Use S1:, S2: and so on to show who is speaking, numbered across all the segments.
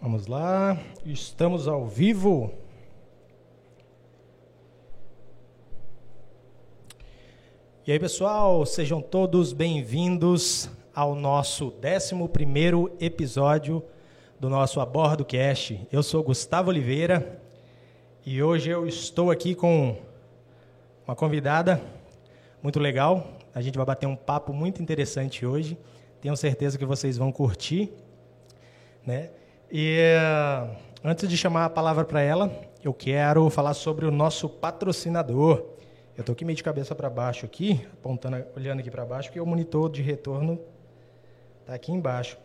S1: Vamos lá, estamos ao vivo. E aí, pessoal, sejam todos bem-vindos ao nosso 11 episódio do nosso Abordo Cast. Eu sou Gustavo Oliveira e hoje eu estou aqui com uma convidada muito legal. A gente vai bater um papo muito interessante hoje. Tenho certeza que vocês vão curtir, né? E uh, antes de chamar a palavra para ela, eu quero falar sobre o nosso patrocinador. Eu estou aqui meio de cabeça para baixo aqui, apontando, olhando aqui para baixo, porque o monitor de retorno está aqui embaixo.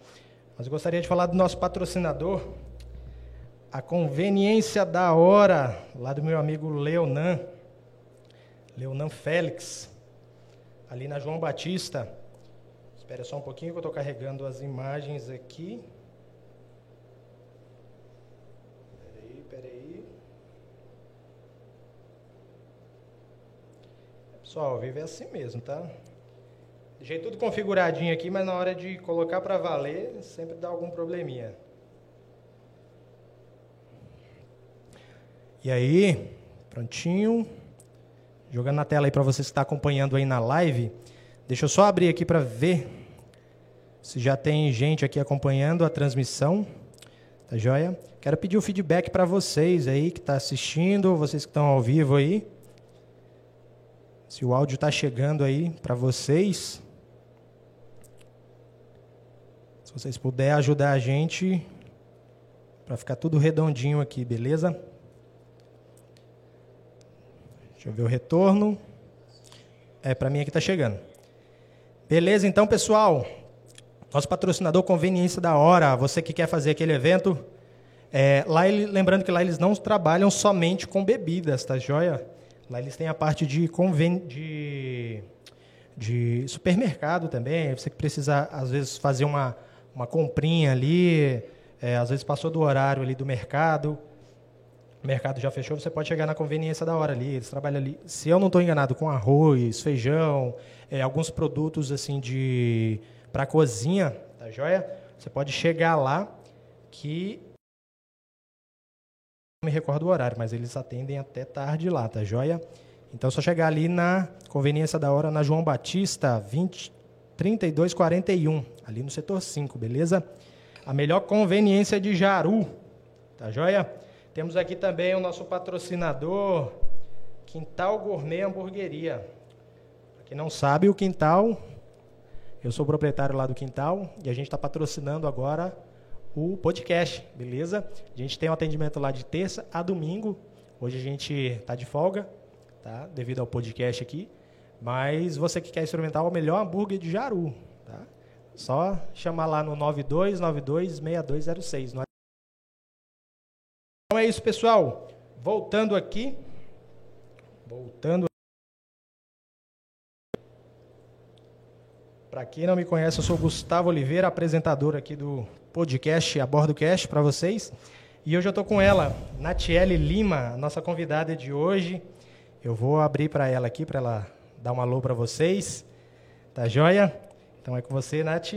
S1: Mas eu gostaria de falar do nosso patrocinador, a conveniência da hora, lá do meu amigo Leonan, Leonan Félix, ali na João Batista. Espera só um pouquinho que eu estou carregando as imagens aqui. Pessoal, vive é assim mesmo, tá? Deixei tudo configuradinho aqui, mas na hora de colocar para valer, sempre dá algum probleminha. E aí, prontinho. Jogando na tela aí para você que está acompanhando aí na live. Deixa eu só abrir aqui para ver se já tem gente aqui acompanhando a transmissão. Tá joia? Quero pedir o feedback para vocês aí que está assistindo, vocês que estão ao vivo aí. Se o áudio está chegando aí para vocês, se vocês puderem ajudar a gente para ficar tudo redondinho aqui, beleza? Deixa eu ver o retorno. É, para mim aqui está chegando. Beleza, então, pessoal. Nosso patrocinador Conveniência da Hora. Você que quer fazer aquele evento. É, lá ele, lembrando que lá eles não trabalham somente com bebidas, tá joia? Lá eles têm a parte de, conven... de, de supermercado também. Você que precisa, às vezes, fazer uma, uma comprinha ali, é, às vezes passou do horário ali do mercado, o mercado já fechou, você pode chegar na conveniência da hora ali. Eles trabalham ali, se eu não estou enganado, com arroz, feijão, é, alguns produtos assim de para cozinha, tá joia? Você pode chegar lá que me recordo o horário, mas eles atendem até tarde lá, tá joia? Então é só chegar ali na conveniência da hora, na João Batista, 20, 3241, ali no setor 5, beleza? A melhor conveniência de Jaru, tá joia? Temos aqui também o nosso patrocinador, Quintal Gourmet Hamburgueria. Pra quem não sabe, o Quintal, eu sou proprietário lá do Quintal e a gente está patrocinando agora o podcast, beleza? A gente tem um atendimento lá de terça a domingo. Hoje a gente está de folga, tá? Devido ao podcast aqui. Mas você que quer experimentar o melhor hambúrguer de Jaru, tá? Só chamar lá no 92926206. Então é isso, pessoal. Voltando aqui. Voltando. Para quem não me conhece, eu sou Gustavo Oliveira, apresentador aqui do podcast A Bordo para vocês. E hoje eu estou com ela, Natiele Lima, nossa convidada de hoje. Eu vou abrir para ela aqui, para ela dar um alô para vocês. Tá joia? Então é com você, Nath.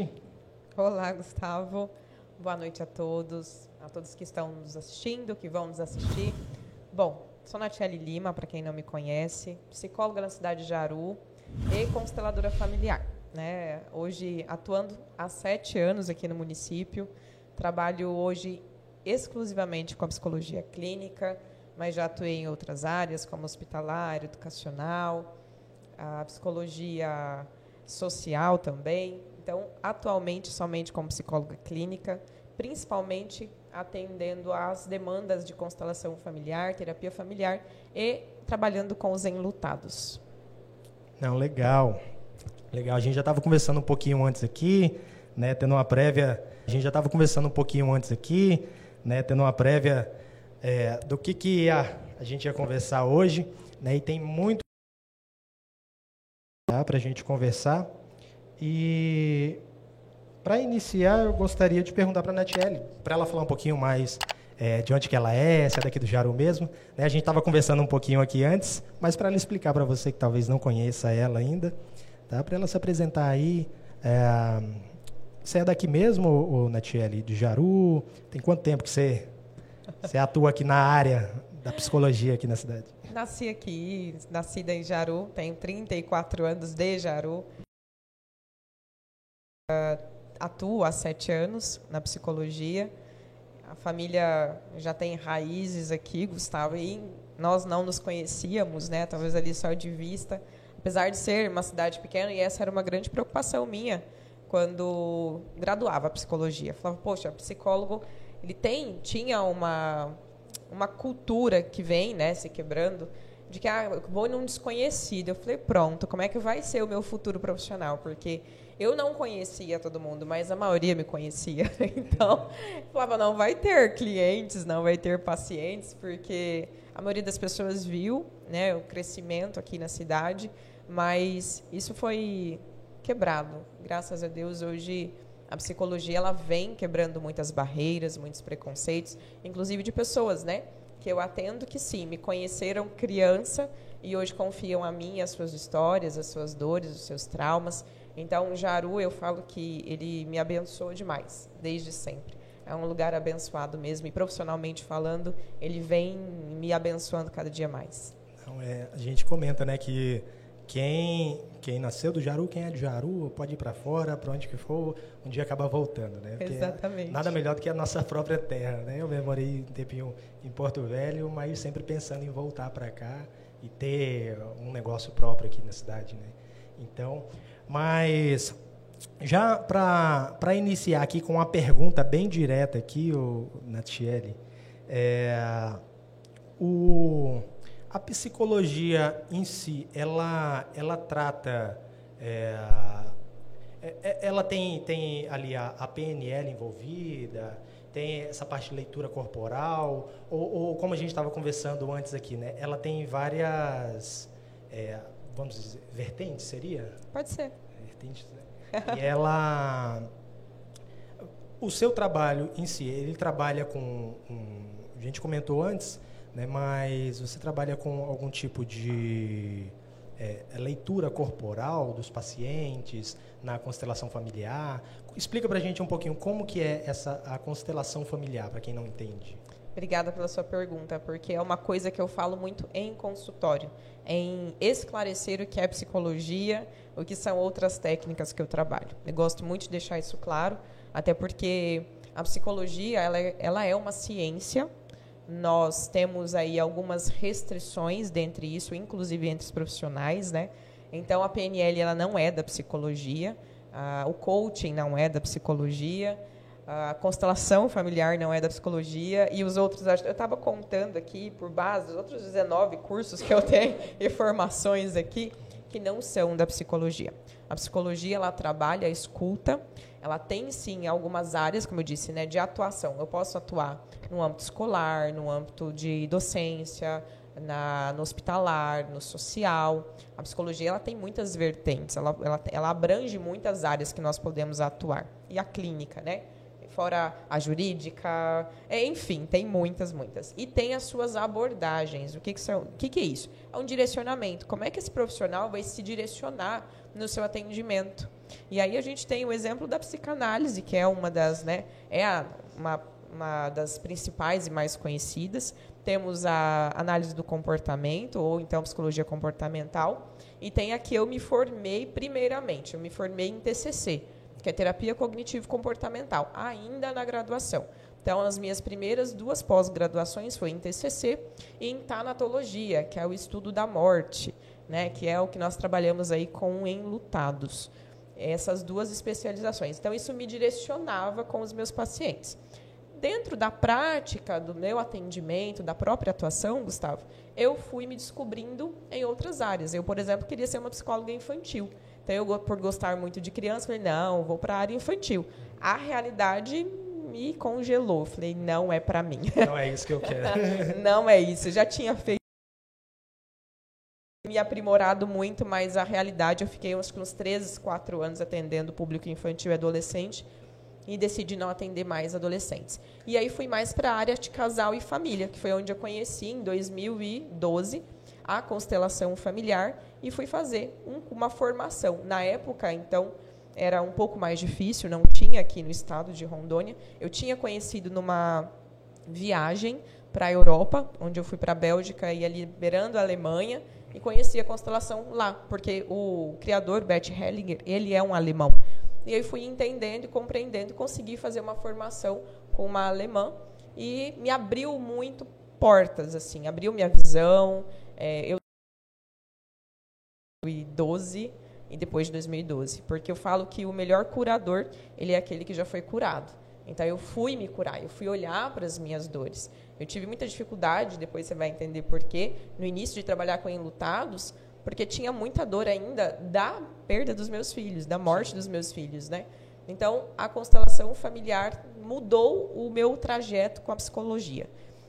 S2: Olá, Gustavo. Boa noite a todos, a todos que estão nos assistindo, que vão nos assistir. Bom, sou Natiele Lima, para quem não me conhece, psicóloga na cidade de Jaru e consteladora familiar né? Hoje atuando há sete anos aqui no município, trabalho hoje exclusivamente com a psicologia clínica, mas já atuei em outras áreas como hospitalar, educacional, a psicologia social também. Então, atualmente somente como psicóloga clínica, principalmente atendendo às demandas de constelação familiar, terapia familiar e trabalhando com os enlutados.
S1: Não, legal. Legal, a gente já estava conversando um pouquinho antes aqui, né, tendo uma prévia, a gente já estava conversando um pouquinho antes aqui, né, tendo uma prévia é, do que, que ia, a gente ia conversar hoje, né, e tem muito para a gente conversar. E para iniciar, eu gostaria de perguntar para a Natiele, para ela falar um pouquinho mais é, de onde que ela é, se é daqui do Jaru mesmo. Né? A gente estava conversando um pouquinho aqui antes, mas para ela explicar para você que talvez não conheça ela ainda, tá? Para ela se apresentar aí, é, você é daqui mesmo, ô, Natiele, de Jaru? Tem quanto tempo que você, você atua aqui na área da psicologia aqui na cidade?
S2: Nasci aqui, nascida em Jaru, tenho 34 anos de Jaru. Uh, atuo há sete anos na psicologia. A família já tem raízes aqui, Gustavo, e nós não nos conhecíamos, né? Talvez ali só de vista. Apesar de ser uma cidade pequena, e essa era uma grande preocupação minha quando graduava psicologia. Falava, poxa, psicólogo, ele tem, tinha uma uma cultura que vem, né, se quebrando, de que ah, eu vou num desconhecido. Eu falei, pronto, como é que vai ser o meu futuro profissional? Porque eu não conhecia todo mundo, mas a maioria me conhecia. Então, falava, não vai ter clientes, não vai ter pacientes, porque a maioria das pessoas viu né, o crescimento aqui na cidade, mas isso foi quebrado. Graças a Deus, hoje a psicologia ela vem quebrando muitas barreiras, muitos preconceitos, inclusive de pessoas, né? Que eu atendo que sim, me conheceram criança e hoje confiam a mim as suas histórias, as suas dores, os seus traumas. Então, o Jaru, eu falo que ele me abençoou demais, desde sempre. É um lugar abençoado mesmo, e profissionalmente falando, ele vem me abençoando cada dia mais.
S1: Então, é, a gente comenta, né, que quem quem nasceu do Jaru, quem é de Jaru, pode ir para fora, para onde que for, um dia acaba voltando, né?
S2: Porque Exatamente.
S1: Nada melhor do que a nossa própria terra, né? Eu morei um tempinho em Porto Velho, mas sempre pensando em voltar para cá e ter um negócio próprio aqui na cidade, né? Então, mas já para iniciar aqui com uma pergunta bem direta aqui, o Natiele, é, o a psicologia em si, ela, ela trata. É, é, é ela tem, tem ali a, a, PNL envolvida, tem essa parte de leitura corporal, ou, ou como a gente estava conversando antes aqui, né? Ela tem várias, é, vamos dizer, vertentes, seria?
S2: Pode ser.
S1: Vertentes, né? e ela, o seu trabalho em si, ele trabalha com, um, a gente comentou antes, né? mas você trabalha com algum tipo de é, leitura corporal dos pacientes na constelação familiar. Explica para a gente um pouquinho como que é essa a constelação familiar, para quem não entende.
S2: Obrigada pela sua pergunta, porque é uma coisa que eu falo muito em consultório, em esclarecer o que é psicologia, o que são outras técnicas que eu trabalho. Eu gosto muito de deixar isso claro, até porque a psicologia ela é, ela é uma ciência nós temos aí algumas restrições dentre isso, inclusive entre os profissionais, né? Então a PNL ela não é da psicologia, uh, o coaching não é da psicologia, a constelação familiar não é da psicologia e os outros, eu estava contando aqui por base, os outros 19 cursos que eu tenho e formações aqui que não são da psicologia. A psicologia ela trabalha a escuta, ela tem sim algumas áreas, como eu disse, né, de atuação. Eu posso atuar no âmbito escolar, no âmbito de docência, na, no hospitalar, no social. A psicologia ela tem muitas vertentes, ela, ela, ela abrange muitas áreas que nós podemos atuar. E a clínica, né? fora a jurídica, é, enfim, tem muitas, muitas. E tem as suas abordagens. O que, que, são, o que, que é isso? É um direcionamento. Como é que esse profissional vai se direcionar no seu atendimento? E aí a gente tem o exemplo da psicanálise, que é uma das, né, é a, uma, uma das principais e mais conhecidas. Temos a análise do comportamento, ou então psicologia comportamental. E tem a que eu me formei primeiramente. Eu me formei em TCC, que é terapia cognitivo-comportamental, ainda na graduação. Então, as minhas primeiras duas pós-graduações foi em TCC e em tanatologia, que é o estudo da morte, né, que é o que nós trabalhamos aí com enlutados. Essas duas especializações. Então, isso me direcionava com os meus pacientes. Dentro da prática, do meu atendimento, da própria atuação, Gustavo, eu fui me descobrindo em outras áreas. Eu, por exemplo, queria ser uma psicóloga infantil. Então, eu, por gostar muito de criança, falei, não, vou para a área infantil. A realidade me congelou. Falei, não é para mim.
S1: Não é isso que eu quero.
S2: não é isso. Eu já tinha feito me aprimorado muito, mas a realidade eu fiquei uns, uns 13, 4 anos atendendo público infantil e adolescente e decidi não atender mais adolescentes. E aí fui mais para a área de casal e família, que foi onde eu conheci em 2012 a constelação familiar e fui fazer um, uma formação. Na época, então, era um pouco mais difícil, não tinha aqui no estado de Rondônia. Eu tinha conhecido numa viagem para a Europa, onde eu fui para a Bélgica e ali beirando a Alemanha, e conheci a constelação lá, porque o criador, Bert Hellinger, ele é um alemão. E aí fui entendendo e compreendendo, consegui fazer uma formação com uma alemã e me abriu muito portas, assim, abriu minha visão. É, eu 2012 e depois de 2012, porque eu falo que o melhor curador ele é aquele que já foi curado. Então eu fui me curar, eu fui olhar para as minhas dores. Eu tive muita dificuldade, depois você vai entender por quê, no início de trabalhar com enlutados, porque tinha muita dor ainda da perda dos meus filhos, da morte dos meus filhos, né? Então a constelação familiar mudou o meu trajeto com a psicologia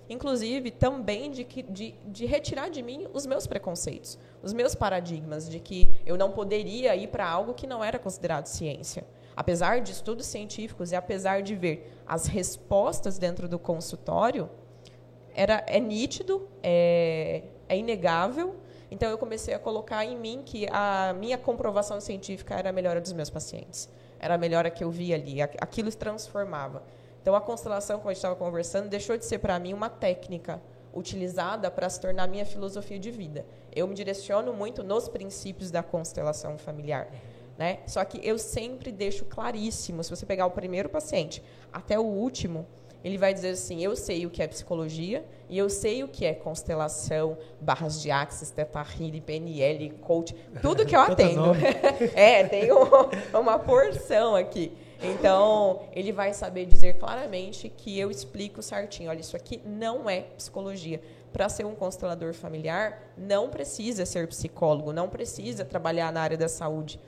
S2: inclusive também de, de, de retirar de mim os meus preconceitos, os meus paradigmas de que eu não poderia ir para algo que não era considerado ciência. Apesar de estudos científicos e apesar de ver as respostas dentro do consultório, era, é nítido, é, é inegável. Então eu comecei a colocar em mim que a minha comprovação científica era a melhora dos meus pacientes. Era a melhora que eu via ali, aquilo transformava. Então, a constelação, como a gente estava conversando, deixou de ser para mim uma técnica utilizada para se tornar minha filosofia de vida. Eu me direciono muito nos princípios da constelação familiar. Né? Só que eu sempre deixo claríssimo, se você pegar o primeiro paciente até o último, ele vai dizer assim: eu sei o que é psicologia e eu sei o que é constelação, barras de axis, teta healing, PNL, coach, tudo que eu atendo. é, tem um, uma porção aqui. Então, ele vai saber dizer claramente que eu explico certinho. Olha, isso aqui não é psicologia. Para ser um constelador familiar, não precisa ser psicólogo, não precisa trabalhar na área da saúde.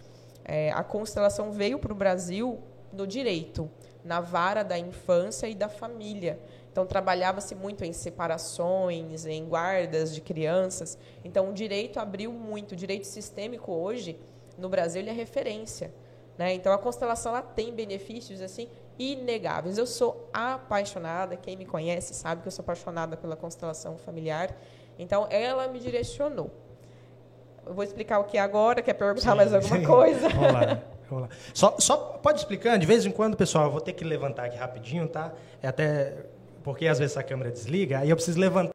S2: É, a constelação veio para o Brasil no direito, na vara da infância e da família. Então, trabalhava-se muito em separações, em guardas de crianças. Então, o direito abriu muito. O direito sistêmico hoje, no Brasil, ele é referência. Né? Então, a constelação ela tem benefícios assim inegáveis. Eu sou apaixonada, quem me conhece sabe que eu sou apaixonada pela constelação familiar. Então, ela me direcionou. Eu vou explicar o que é agora, quer perguntar sim, mais alguma sim. coisa?
S1: Vamos lá. Vamos lá. Só, só pode explicando, de vez em quando, pessoal, eu vou ter que levantar aqui rapidinho, tá? É até porque às vezes a câmera desliga, aí eu preciso levantar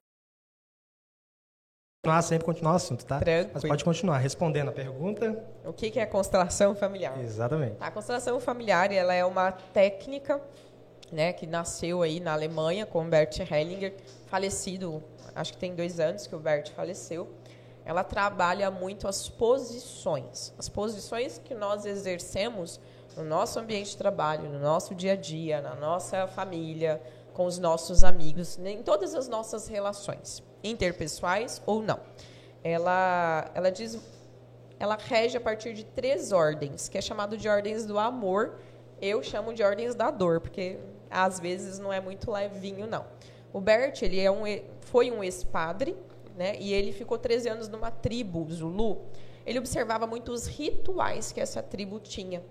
S1: continuar, sempre continuar o assunto, tá? Tranquilo. Mas pode continuar respondendo a pergunta.
S2: O que é a constelação familiar?
S1: Exatamente.
S2: A constelação familiar ela é uma técnica né, que nasceu aí na Alemanha com Bert Hellinger, falecido, acho que tem dois anos que o Bert faleceu. Ela trabalha muito as posições, as posições que nós exercemos no nosso ambiente de trabalho, no nosso dia a dia, na nossa família, com os nossos amigos, em todas as nossas relações interpessoais ou não. Ela, ela diz, ela rege a partir de três ordens, que é chamado de ordens do amor. Eu chamo de ordens da dor, porque às vezes não é muito levinho, não. O Bert, ele é um, foi um ex-padre, né? E ele ficou 13 anos numa tribo Zulu. Ele observava muito os rituais que essa tribo tinha.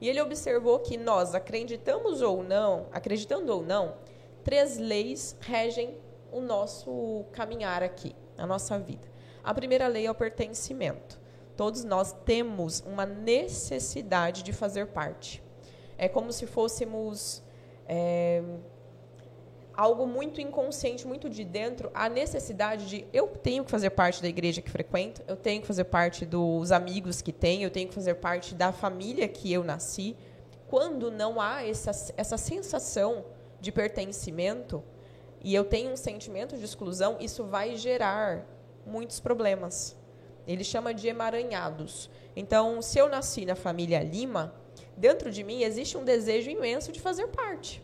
S2: E ele observou que nós, acreditamos ou não, acreditando ou não, três leis regem o nosso caminhar aqui, a nossa vida. A primeira lei é o pertencimento. Todos nós temos uma necessidade de fazer parte. É como se fôssemos é, algo muito inconsciente, muito de dentro, a necessidade de eu tenho que fazer parte da igreja que frequento, eu tenho que fazer parte dos amigos que tenho, eu tenho que fazer parte da família que eu nasci. Quando não há essa, essa sensação de pertencimento, e eu tenho um sentimento de exclusão, isso vai gerar muitos problemas. Ele chama de emaranhados. Então, se eu nasci na família Lima, dentro de mim existe um desejo imenso de fazer parte.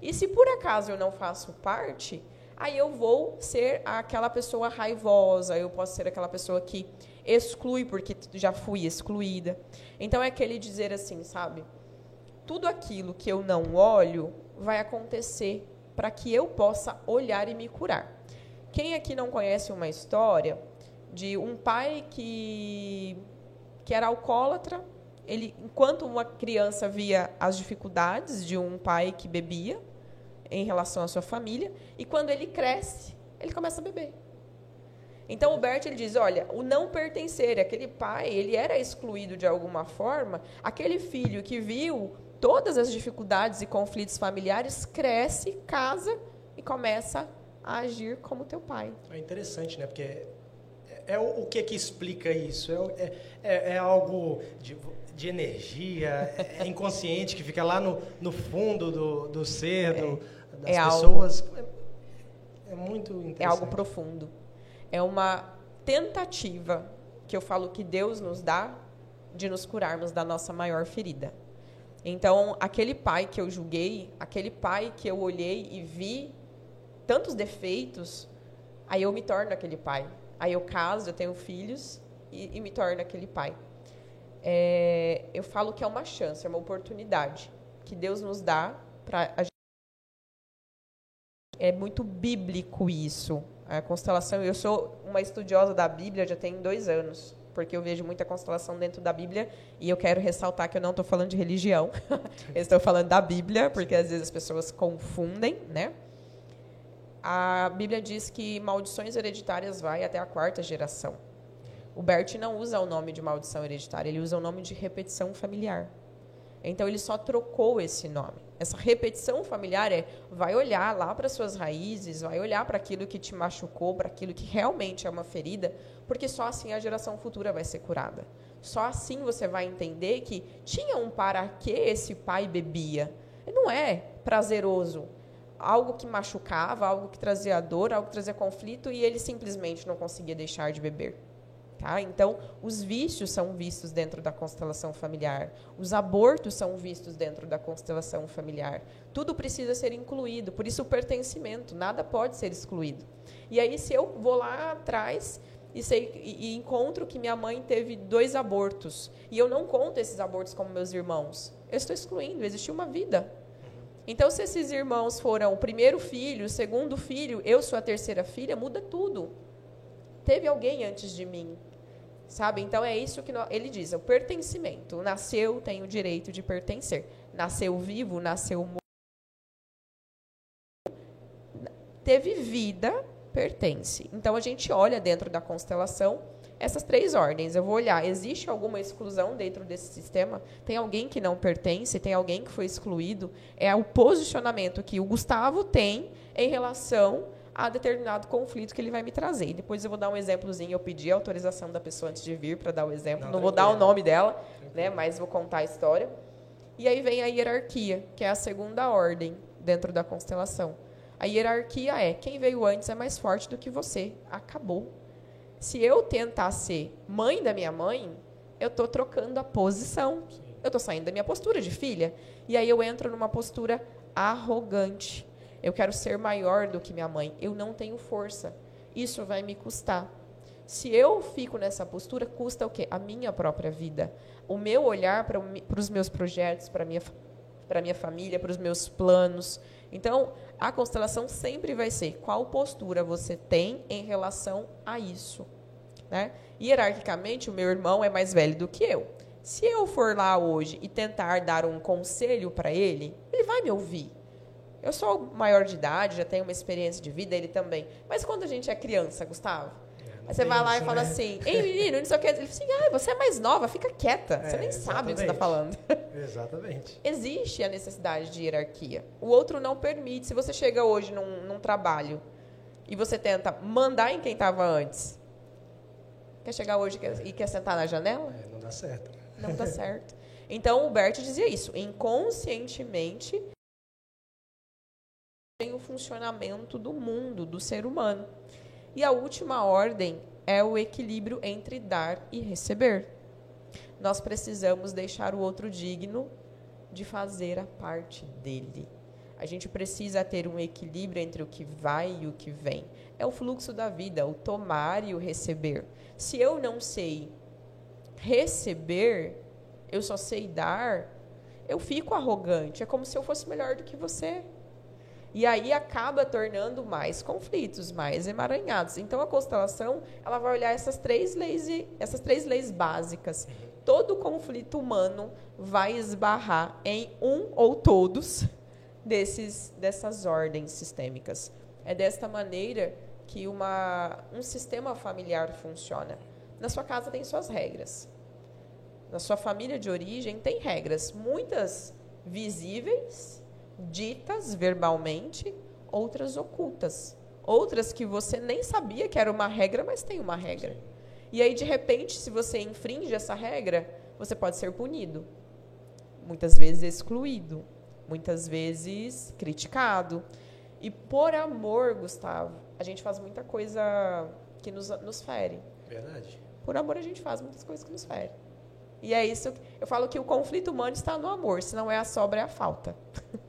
S2: E se por acaso eu não faço parte, aí eu vou ser aquela pessoa raivosa, eu posso ser aquela pessoa que exclui porque já fui excluída. Então é aquele dizer assim, sabe? Tudo aquilo que eu não olho vai acontecer para que eu possa olhar e me curar. Quem aqui não conhece uma história de um pai que, que era alcoólatra, ele, enquanto uma criança via as dificuldades de um pai que bebia em relação à sua família, e quando ele cresce, ele começa a beber. Então o Bert ele diz, olha, o não pertencer, aquele pai, ele era excluído de alguma forma, aquele filho que viu todas as dificuldades e conflitos familiares cresce, casa e começa a agir como teu pai.
S1: É interessante, né? Porque é, é o, o, que que explica isso? É, é, é algo de, de, energia, é inconsciente que fica lá no, no fundo do, do ser do, das
S2: é
S1: pessoas.
S2: Algo,
S1: é, é muito interessante.
S2: É algo profundo. É uma tentativa que eu falo que Deus nos dá de nos curarmos da nossa maior ferida. Então, aquele pai que eu julguei, aquele pai que eu olhei e vi tantos defeitos, aí eu me torno aquele pai. Aí eu caso, eu tenho filhos e, e me torno aquele pai. É, eu falo que é uma chance, é uma oportunidade que Deus nos dá para é muito bíblico isso. A constelação, eu sou uma estudiosa da Bíblia já tem dois anos porque eu vejo muita constelação dentro da Bíblia e eu quero ressaltar que eu não estou falando de religião, eu estou falando da Bíblia, porque às vezes as pessoas confundem, né? A Bíblia diz que maldições hereditárias vai até a quarta geração. O Bert não usa o nome de maldição hereditária, ele usa o nome de repetição familiar. Então ele só trocou esse nome. Essa repetição familiar é vai olhar lá para suas raízes, vai olhar para aquilo que te machucou, para aquilo que realmente é uma ferida, porque só assim a geração futura vai ser curada. Só assim você vai entender que tinha um para que esse pai bebia. Não é prazeroso. Algo que machucava, algo que trazia dor, algo que trazia conflito e ele simplesmente não conseguia deixar de beber. Tá? Então, os vícios são vistos dentro da constelação familiar, os abortos são vistos dentro da constelação familiar. Tudo precisa ser incluído, por isso o pertencimento, nada pode ser excluído. E aí, se eu vou lá atrás e, sei, e, e encontro que minha mãe teve dois abortos, e eu não conto esses abortos como meus irmãos, eu estou excluindo, existiu uma vida. Então, se esses irmãos foram o primeiro filho, o segundo filho, eu sou a terceira filha, muda tudo. Teve alguém antes de mim Sabe? Então é isso que nós, ele diz, o pertencimento. Nasceu, tem o direito de pertencer. Nasceu vivo, nasceu morto. Teve vida, pertence. Então a gente olha dentro da constelação essas três ordens. Eu vou olhar, existe alguma exclusão dentro desse sistema? Tem alguém que não pertence? Tem alguém que foi excluído? É o posicionamento que o Gustavo tem em relação a determinado conflito que ele vai me trazer. E depois eu vou dar um exemplozinho. Eu pedi a autorização da pessoa antes de vir para dar o exemplo. Não, Não vou dar o nome dela, né, mas vou contar a história. E aí vem a hierarquia, que é a segunda ordem dentro da constelação. A hierarquia é quem veio antes é mais forte do que você. Acabou. Se eu tentar ser mãe da minha mãe, eu estou trocando a posição. Eu estou saindo da minha postura de filha. E aí eu entro numa postura arrogante. Eu quero ser maior do que minha mãe. Eu não tenho força. Isso vai me custar. Se eu fico nessa postura, custa o quê? A minha própria vida. O meu olhar para os meus projetos, para a minha, minha família, para os meus planos. Então, a constelação sempre vai ser qual postura você tem em relação a isso. Né? Hierarquicamente, o meu irmão é mais velho do que eu. Se eu for lá hoje e tentar dar um conselho para ele, ele vai me ouvir. Eu sou maior de idade, já tenho uma experiência de vida, ele também. Mas quando a gente é criança, Gustavo, é, Aí você vai lá isso, e fala né? assim, ei menino, não sei o que. Ele fala assim, ah, você é mais nova, fica quieta. É, você nem exatamente. sabe o que você está falando.
S1: Exatamente.
S2: Existe a necessidade de hierarquia. O outro não permite. Se você chega hoje num, num trabalho e você tenta mandar em quem estava antes, quer chegar hoje e quer sentar na janela?
S1: É, não dá certo.
S2: Não dá certo. Então o Bert dizia isso. Inconscientemente tem o funcionamento do mundo, do ser humano. E a última ordem é o equilíbrio entre dar e receber. Nós precisamos deixar o outro digno de fazer a parte dele. A gente precisa ter um equilíbrio entre o que vai e o que vem. É o fluxo da vida, o tomar e o receber. Se eu não sei receber, eu só sei dar, eu fico arrogante. É como se eu fosse melhor do que você. E aí acaba tornando mais conflitos, mais emaranhados. Então a constelação, ela vai olhar essas três leis, essas três leis básicas. Todo conflito humano vai esbarrar em um ou todos desses dessas ordens sistêmicas. É desta maneira que uma, um sistema familiar funciona. Na sua casa tem suas regras. Na sua família de origem tem regras, muitas visíveis, ditas verbalmente, outras ocultas. Outras que você nem sabia que era uma regra, mas tem uma regra. E aí, de repente, se você infringe essa regra, você pode ser punido. Muitas vezes excluído. Muitas vezes criticado. E por amor, Gustavo, a gente faz muita coisa que nos, nos fere.
S1: Verdade.
S2: Por amor, a gente faz muitas coisas que nos ferem. E é isso. Eu falo que o conflito humano está no amor, se não é a sobra, é a falta.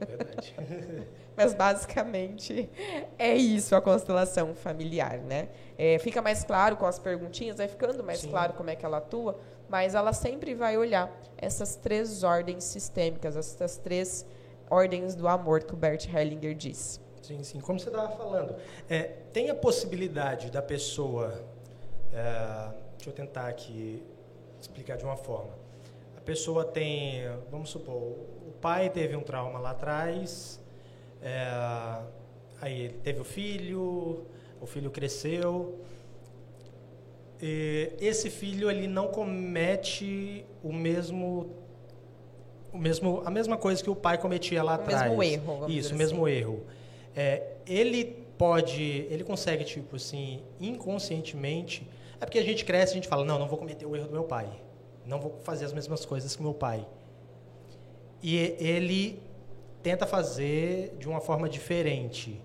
S1: Verdade.
S2: Mas basicamente é isso a constelação familiar, né? É, fica mais claro com as perguntinhas, vai ficando mais Sim. claro como é que ela atua, mas ela sempre vai olhar essas três ordens sistêmicas, essas três ordens do amor que o Bert Hellinger diz.
S1: Sim, sim. Como você estava falando, é, tem a possibilidade da pessoa. É, deixa eu tentar aqui explicar de uma forma. A pessoa tem, vamos supor, o pai teve um trauma lá atrás, é, aí ele teve o filho, o filho cresceu. E esse filho ele não comete o mesmo o mesmo a mesma coisa que o pai cometia lá
S2: o
S1: atrás.
S2: O mesmo erro.
S1: Isso, o mesmo assim. erro. É, ele pode, ele consegue tipo assim, inconscientemente é porque a gente cresce e a gente fala, não, não vou cometer o erro do meu pai. Não vou fazer as mesmas coisas que meu pai. E ele tenta fazer de uma forma diferente.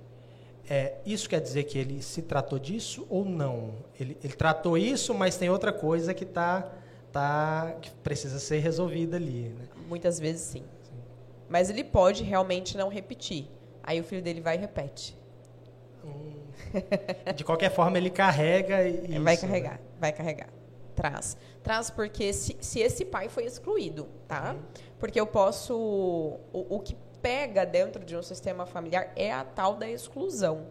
S1: É, isso quer dizer que ele se tratou disso ou não? Ele, ele tratou isso, mas tem outra coisa que tá, tá, que precisa ser resolvida ali. Né?
S2: Muitas vezes sim. sim. Mas ele pode realmente não repetir. Aí o filho dele vai e repete.
S1: De qualquer forma, ele carrega.
S2: É, vai carregar, né? vai carregar. Traz. Traz porque se, se esse pai foi excluído, tá? Uhum. Porque eu posso. O, o que pega dentro de um sistema familiar é a tal da exclusão.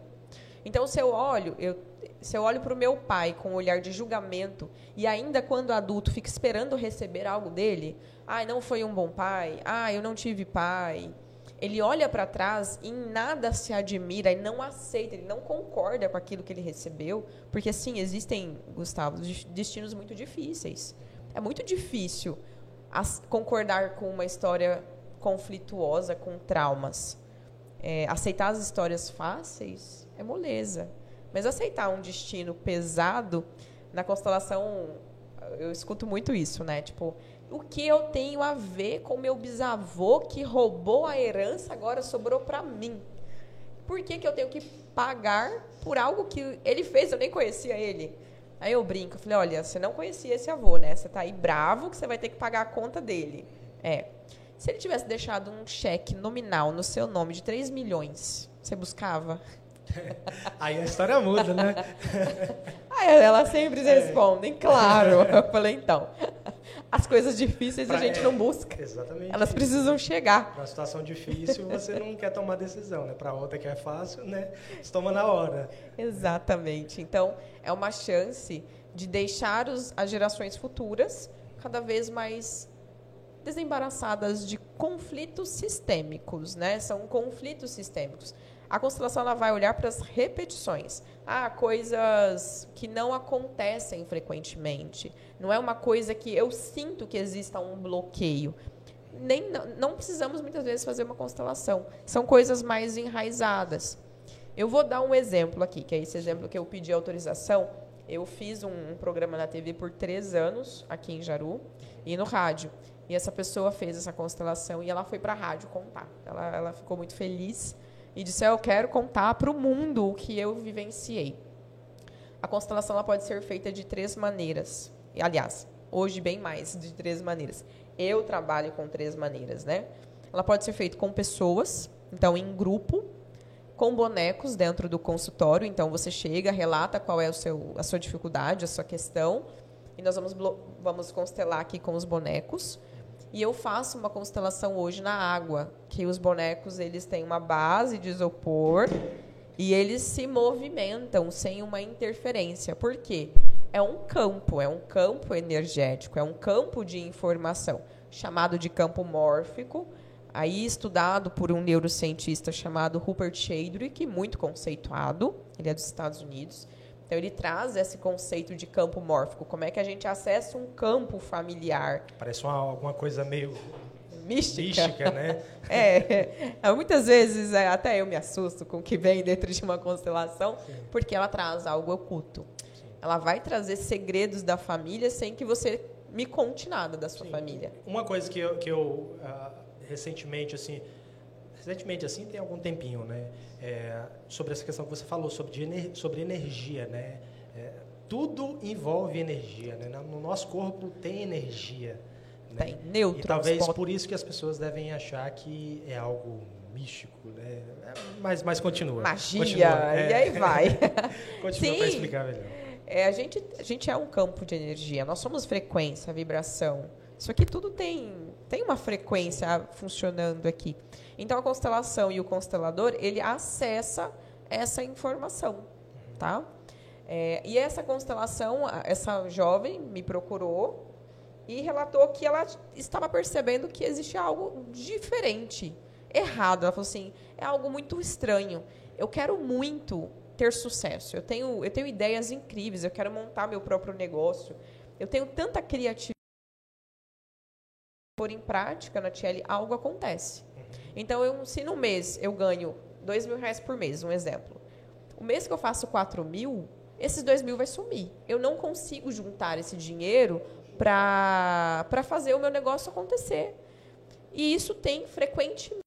S2: Então, se eu olho, eu, se eu olho para o meu pai com um olhar de julgamento e ainda quando adulto fico esperando receber algo dele, ai, ah, não foi um bom pai, ah, eu não tive pai, ele olha para trás e em nada se admira e não aceita, ele não concorda com aquilo que ele recebeu, porque sim, existem, Gustavo, destinos muito difíceis. É muito difícil concordar com uma história conflituosa, com traumas. É, aceitar as histórias fáceis é moleza, mas aceitar um destino pesado na constelação eu escuto muito isso, né? Tipo, o que eu tenho a ver com meu bisavô que roubou a herança agora sobrou para mim? Por que, que eu tenho que pagar por algo que ele fez? Eu nem conhecia ele. Aí eu brinco, falei, olha, você não conhecia esse avô, né? Você tá aí bravo que você vai ter que pagar a conta dele. É. Se ele tivesse deixado um cheque nominal no seu nome de 3 milhões, você buscava?
S1: Aí a história muda, né?
S2: Elas sempre é. respondem, claro. Eu falei, então, as coisas difíceis pra, a gente é, não busca.
S1: Exatamente.
S2: Elas
S1: isso.
S2: precisam chegar.
S1: Uma situação difícil, você não quer tomar decisão, né? Para outra que é fácil, né? Você toma na hora.
S2: Exatamente. Então, é uma chance de deixar os, as gerações futuras cada vez mais desembaraçadas de conflitos sistêmicos, né? São conflitos sistêmicos. A constelação ela vai olhar para as repetições. Ah, coisas que não acontecem frequentemente. Não é uma coisa que eu sinto que exista um bloqueio. Nem, não, precisamos muitas vezes fazer uma constelação. São coisas mais enraizadas. Eu vou dar um exemplo aqui, que é esse exemplo que eu pedi autorização. Eu fiz um, um programa na TV por três anos, aqui em Jaru, e no rádio. E essa pessoa fez essa constelação e ela foi para a rádio contar. Ela, ela ficou muito feliz e disse: Eu quero contar para o mundo o que eu vivenciei. A constelação ela pode ser feita de três maneiras. Aliás, hoje bem mais de três maneiras. Eu trabalho com três maneiras, né? Ela pode ser feita com pessoas, então em grupo, com bonecos dentro do consultório. Então você chega, relata qual é o seu, a sua dificuldade, a sua questão, e nós vamos, vamos constelar aqui com os bonecos. E eu faço uma constelação hoje na água, que os bonecos eles têm uma base de isopor e eles se movimentam sem uma interferência. Por quê? É um campo, é um campo energético, é um campo de informação, chamado de campo mórfico, aí estudado por um neurocientista chamado Rupert Sheldrake, muito conceituado, ele é dos Estados Unidos. Então ele traz esse conceito de campo mórfico, como é que a gente acessa um campo familiar.
S1: Parece uma, alguma coisa meio
S2: mística,
S1: mística né?
S2: é, é, muitas vezes é, até eu me assusto com o que vem dentro de uma constelação, Sim. porque ela traz algo oculto. Sim. Ela vai trazer segredos da família sem que você me conte nada da sua Sim. família.
S1: Uma coisa que eu, que eu uh, recentemente assim recentemente assim tem algum tempinho né? É, sobre essa questão que você falou sobre de, sobre energia né? É, tudo envolve energia né? No nosso corpo tem energia
S2: né? tem neutro
S1: e talvez por isso que as pessoas devem achar que é algo místico né? É, mas mas continua.
S2: Magia
S1: continua,
S2: é. e aí vai.
S1: Continua para explicar melhor.
S2: É, a gente a gente é um campo de energia nós somos frequência vibração isso aqui tudo tem tem uma frequência funcionando aqui. Então a constelação e o constelador ele acessa essa informação, tá? É, e essa constelação, essa jovem me procurou e relatou que ela estava percebendo que existia algo diferente, errado. Ela falou assim: é algo muito estranho. Eu quero muito ter sucesso. Eu tenho, eu tenho ideias incríveis. Eu quero montar meu próprio negócio. Eu tenho tanta criatividade pôr em prática na TL, algo acontece. Então, eu, se no mês eu ganho dois mil reais por mês, um exemplo. O mês que eu faço quatro mil, esses dois mil vai sumir. Eu não consigo juntar esse dinheiro para fazer o meu negócio acontecer. E isso tem frequentemente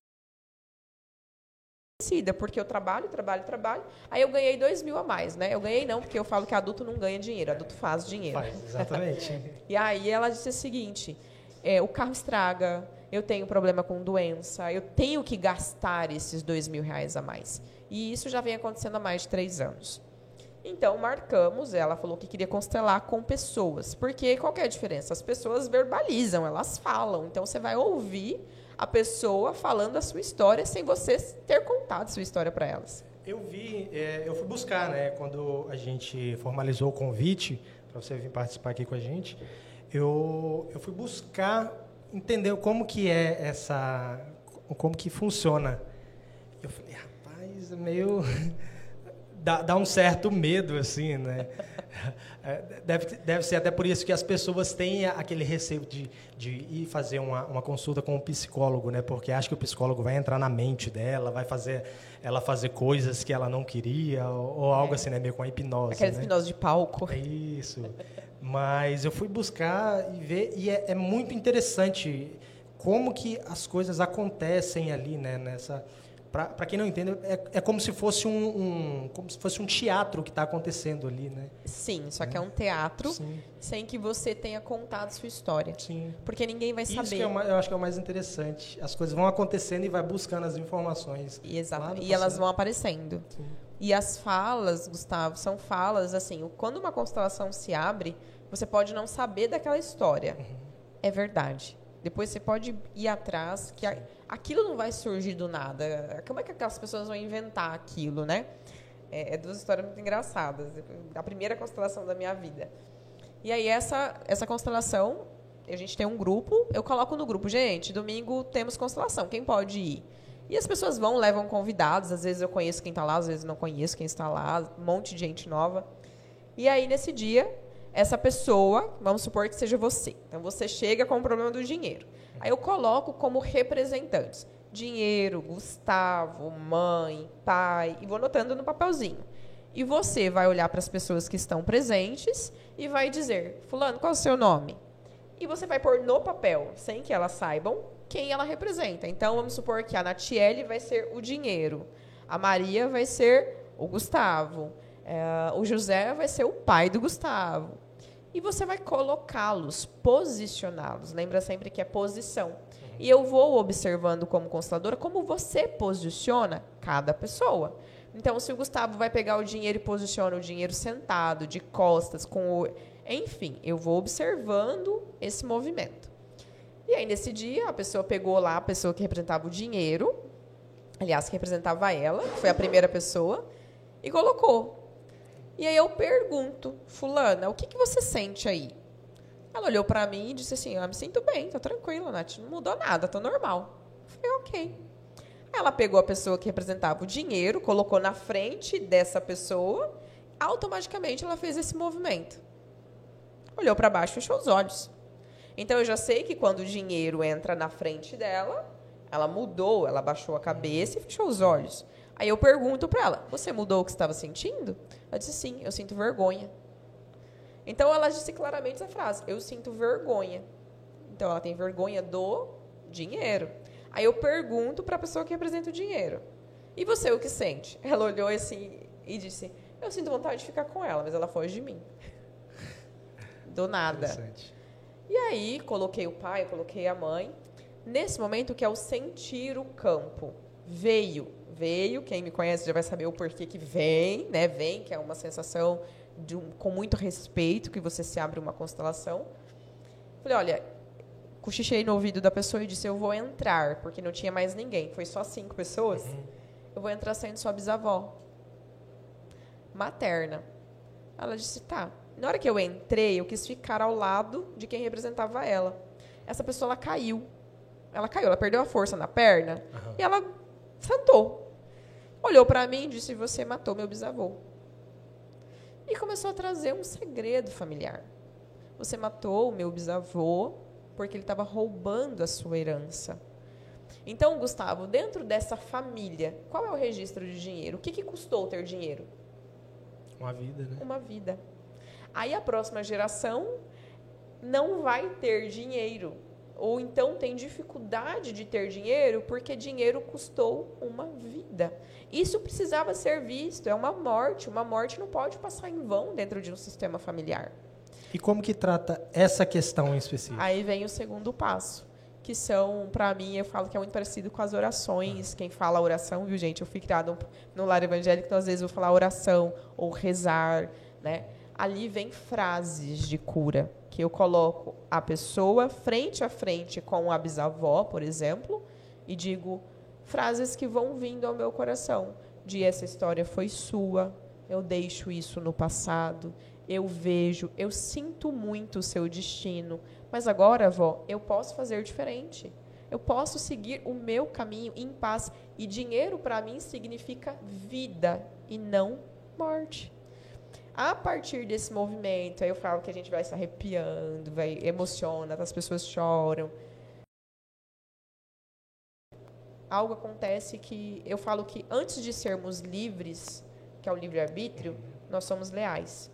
S2: porque eu trabalho, trabalho, trabalho. Aí eu ganhei dois mil a mais, né? Eu ganhei não, porque eu falo que adulto não ganha dinheiro, adulto faz dinheiro.
S1: Faz, exatamente.
S2: e aí ela disse o seguinte: é, o carro estraga, eu tenho problema com doença, eu tenho que gastar esses dois mil reais a mais. E isso já vem acontecendo há mais de três anos. Então, marcamos, ela falou que queria constelar com pessoas. Porque qual é a diferença? As pessoas verbalizam, elas falam. Então, você vai ouvir a pessoa falando a sua história sem você ter contado sua história para elas.
S1: Eu vi, é, eu fui buscar, né, quando a gente formalizou o convite para você vir participar aqui com a gente eu, eu fui buscar entender como que é essa, como que funciona. Eu falei, rapaz, é meio dá, dá um certo medo assim, né? É, deve, deve ser até por isso que as pessoas têm aquele receio de, de ir fazer uma, uma consulta com um psicólogo, né? Porque acha que o psicólogo vai entrar na mente dela, vai fazer ela fazer coisas que ela não queria, ou, ou algo é. assim, né? Meio com a hipnose.
S2: Aquela
S1: né?
S2: hipnose de palco.
S1: É isso. Mas eu fui buscar e ver, e é, é muito interessante como que as coisas acontecem ali, né? Nessa, para quem não entende, é, é como se fosse um, um, como se fosse um teatro que está acontecendo ali, né?
S2: Sim, só que é um teatro Sim. sem que você tenha contado sua história.
S1: Sim.
S2: Porque ninguém vai saber. Isso
S1: que é eu acho que é o mais interessante. As coisas vão acontecendo e vai buscando as informações.
S2: E, exato. e elas vão aparecendo. Sim. E as falas, Gustavo, são falas assim. Quando uma constelação se abre, você pode não saber daquela história. Uhum. É verdade. Depois você pode ir atrás, que aquilo não vai surgir do nada. Como é que aquelas pessoas vão inventar aquilo, né? É, é duas histórias muito engraçadas. A primeira constelação da minha vida. E aí essa essa constelação, a gente tem um grupo, eu coloco no grupo, gente, domingo temos constelação, quem pode ir? E as pessoas vão, levam convidados, às vezes eu conheço quem está lá, às vezes não conheço quem está lá, um monte de gente nova. E aí nesse dia essa pessoa, vamos supor que seja você. Então você chega com o problema do dinheiro. Aí eu coloco como representantes: dinheiro, Gustavo, mãe, pai, e vou anotando no papelzinho. E você vai olhar para as pessoas que estão presentes e vai dizer: Fulano, qual é o seu nome? E você vai pôr no papel, sem que elas saibam, quem ela representa. Então vamos supor que a Natiele vai ser o dinheiro, a Maria vai ser o Gustavo, é, o José vai ser o pai do Gustavo, e você vai colocá-los, posicioná-los. Lembra sempre que é posição. E eu vou observando como consteladora como você posiciona cada pessoa. Então, se o Gustavo vai pegar o dinheiro e posiciona o dinheiro sentado, de costas, com o. Enfim, eu vou observando esse movimento. E aí, nesse dia, a pessoa pegou lá a pessoa que representava o dinheiro, aliás, que representava ela, que foi a primeira pessoa, e colocou. E aí eu pergunto, fulana, o que, que você sente aí? Ela olhou para mim e disse assim, eu me sinto bem, tô tranquila, Nath, não mudou nada, tô normal. Eu falei, ok. Ela pegou a pessoa que representava o dinheiro, colocou na frente dessa pessoa, automaticamente ela fez esse movimento. Olhou para baixo, fechou os olhos. Então eu já sei que quando o dinheiro entra na frente dela, ela mudou, ela baixou a cabeça e fechou os olhos. Aí eu pergunto para ela: Você mudou o que estava sentindo? Ela disse: Sim, eu sinto vergonha. Então ela disse claramente essa frase: Eu sinto vergonha. Então ela tem vergonha do dinheiro. Aí eu pergunto para a pessoa que representa o dinheiro: E você o que sente? Ela olhou assim e disse: Eu sinto vontade de ficar com ela, mas ela foge de mim. Do nada. E aí coloquei o pai, coloquei a mãe. Nesse momento que é o sentir o campo. Veio, veio, quem me conhece já vai saber o porquê que vem, né? Vem, que é uma sensação de um, com muito respeito que você se abre uma constelação. Falei, olha, cochichei no ouvido da pessoa e disse, eu vou entrar, porque não tinha mais ninguém, foi só cinco pessoas. Uhum. Eu vou entrar sendo sua bisavó materna. Ela disse, tá. Na hora que eu entrei, eu quis ficar ao lado de quem representava ela. Essa pessoa ela caiu. Ela caiu, ela perdeu a força na perna uhum. e ela sentou. Olhou para mim e disse: Você matou meu bisavô. E começou a trazer um segredo familiar. Você matou o meu bisavô porque ele estava roubando a sua herança. Então, Gustavo, dentro dessa família, qual é o registro de dinheiro? O que, que custou ter dinheiro?
S1: Uma vida, né?
S2: Uma vida. Aí a próxima geração não vai ter dinheiro. Ou então tem dificuldade de ter dinheiro porque dinheiro custou uma vida. Isso precisava ser visto, é uma morte. Uma morte não pode passar em vão dentro de um sistema familiar.
S1: E como que trata essa questão em específico?
S2: Aí vem o segundo passo, que são, para mim, eu falo que é muito parecido com as orações. Quem fala oração, viu, gente? Eu fui criado no lar evangélico, então às vezes eu vou falar oração ou rezar, né? ali vem frases de cura, que eu coloco a pessoa frente a frente com a bisavó, por exemplo, e digo frases que vão vindo ao meu coração, de essa história foi sua, eu deixo isso no passado, eu vejo, eu sinto muito o seu destino, mas agora, avó, eu posso fazer diferente. Eu posso seguir o meu caminho em paz. E dinheiro, para mim, significa vida e não morte. A partir desse movimento, aí eu falo que a gente vai se arrepiando, vai emociona, as pessoas choram. Algo acontece que eu falo que antes de sermos livres, que é o livre-arbítrio, nós somos leais.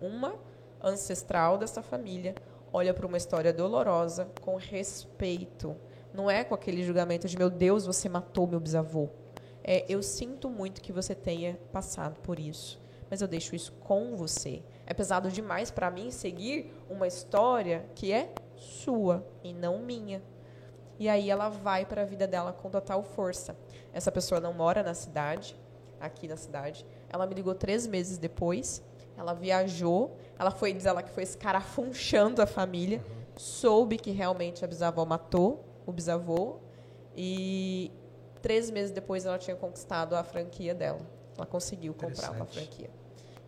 S2: Uma ancestral dessa família olha para uma história dolorosa com respeito. Não é com aquele julgamento de meu Deus, você matou meu bisavô. É, eu sinto muito que você tenha passado por isso mas eu deixo isso com você. É pesado demais para mim seguir uma história que é sua e não minha. E aí ela vai para a vida dela com total força. Essa pessoa não mora na cidade, aqui na cidade. Ela me ligou três meses depois. Ela viajou. Ela foi, diz ela que foi escarafunchando a família. Soube que realmente a bisavó matou o bisavô. E três meses depois ela tinha conquistado a franquia dela. Ela conseguiu comprar uma franquia.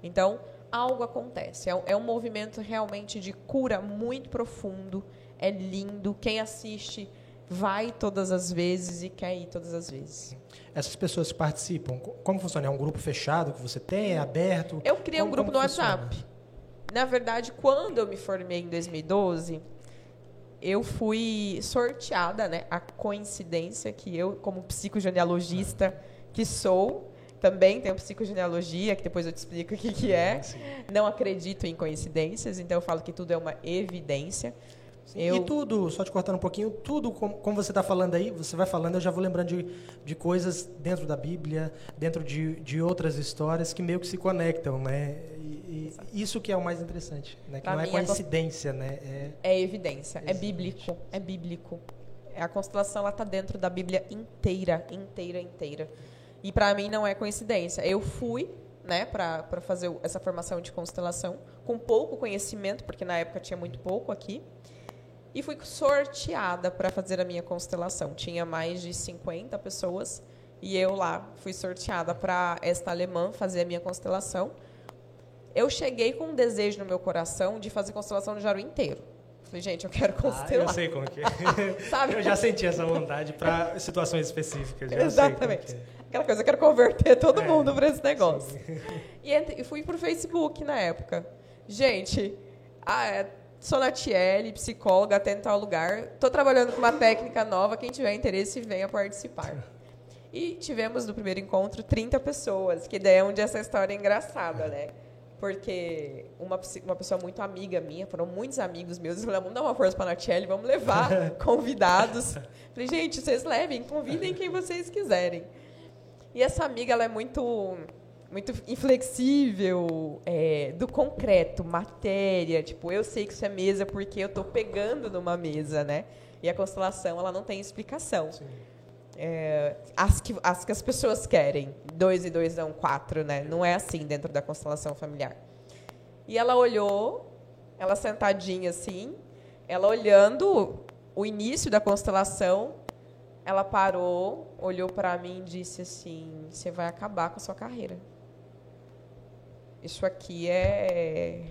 S2: Então, algo acontece. É, é um movimento realmente de cura muito profundo. É lindo. Quem assiste vai todas as vezes e quer ir todas as vezes.
S1: Essas pessoas que participam, como funciona? É um grupo fechado que você tem? É aberto?
S2: Eu criei como, um grupo no WhatsApp. Funciona? Na verdade, quando eu me formei em 2012, eu fui sorteada, né? A coincidência que eu, como psicogenealogista que sou, também a psicogenealogia, que depois eu te explico o que, que é. Sim. Não acredito em coincidências, então eu falo que tudo é uma evidência.
S1: Eu... E tudo, só te cortando um pouquinho, tudo como, como você está falando aí, você vai falando, eu já vou lembrando de, de coisas dentro da Bíblia, dentro de, de outras histórias que meio que se conectam, né? E, e isso que é o mais interessante, né? Que pra não é, é coincidência, é... né?
S2: É, é evidência, é bíblico, é bíblico. A constelação ela está dentro da Bíblia inteira, inteira, inteira. E para mim não é coincidência. Eu fui né, para fazer essa formação de constelação com pouco conhecimento, porque na época tinha muito pouco aqui. E fui sorteada para fazer a minha constelação. Tinha mais de 50 pessoas e eu lá fui sorteada para esta alemã fazer a minha constelação. Eu cheguei com um desejo no meu coração de fazer constelação no Jaru inteiro. Falei, gente, eu quero
S1: Ah,
S2: constelar.
S1: eu sei como que é.
S2: Sabe?
S1: Eu já senti essa vontade para situações específicas.
S2: Exatamente.
S1: é.
S2: Aquela coisa, eu quero converter todo
S1: É,
S2: mundo para esse negócio. E, e fui pro Facebook na época. Gente, ah, sou Natiele, psicóloga, atendo em tal lugar. Tô trabalhando com uma técnica nova. Quem tiver interesse, venha participar. E tivemos no primeiro encontro 30 pessoas, que daí é onde essa história é engraçada, né? Porque uma, uma pessoa muito amiga minha, foram muitos amigos meus, eu falei, vamos dar uma força para a Natiele, vamos levar convidados. Falei, gente, vocês levem, convidem quem vocês quiserem. E essa amiga, ela é muito, muito inflexível, é, do concreto, matéria. Tipo, eu sei que isso é mesa porque eu estou pegando numa mesa, né? E a constelação, ela não tem explicação. É, as, que, as que as pessoas querem. Dois e dois dão quatro, né? Não é assim dentro da constelação familiar. E ela olhou, ela sentadinha assim, ela olhando o início da constelação, ela parou, olhou para mim e disse assim: Você vai acabar com a sua carreira. Isso aqui é.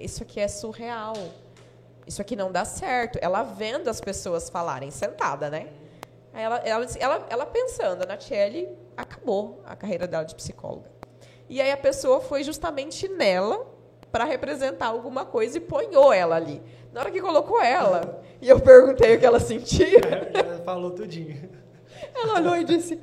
S2: Isso aqui é surreal. Isso aqui não dá certo. Ela vendo as pessoas falarem, sentada, né? Aí ela, ela, ela, ela pensando, a Natiele acabou a carreira dela de psicóloga. E aí a pessoa foi justamente nela para representar alguma coisa e ponhou ela ali. Na hora que colocou ela, e eu perguntei o que ela sentia,
S1: Já falou tudinho.
S2: ela olhou e disse: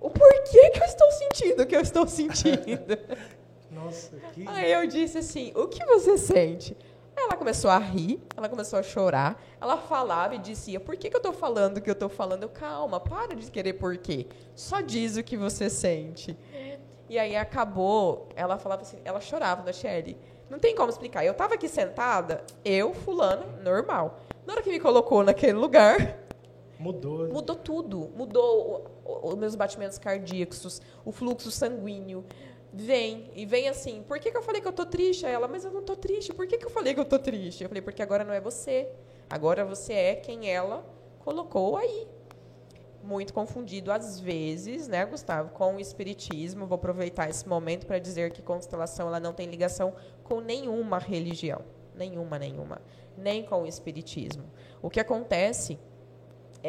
S2: O porquê que eu estou sentindo o que eu estou sentindo?
S1: Nossa, que.
S2: Aí eu disse assim: O que você sente? Ela começou a rir, ela começou a chorar, ela falava e dizia: Por que, que eu estou falando o que eu estou falando? Eu, Calma, para de querer por quê. Só diz o que você sente. E aí acabou, ela falava assim, ela chorava na Shelly. Não tem como explicar. Eu estava aqui sentada, eu, fulana, normal. Na hora que me colocou naquele lugar,
S1: Mudou.
S2: Mudou tudo. Mudou os meus batimentos cardíacos, o fluxo sanguíneo. Vem, e vem assim, por que, que eu falei que eu tô triste? Aí ela, mas eu não tô triste. Por que, que eu falei que eu tô triste? Eu falei, porque agora não é você. Agora você é quem ela colocou aí. Muito confundido às vezes, né, Gustavo, com o espiritismo. Vou aproveitar esse momento para dizer que constelação ela não tem ligação com nenhuma religião, nenhuma, nenhuma, nem com o espiritismo. O que acontece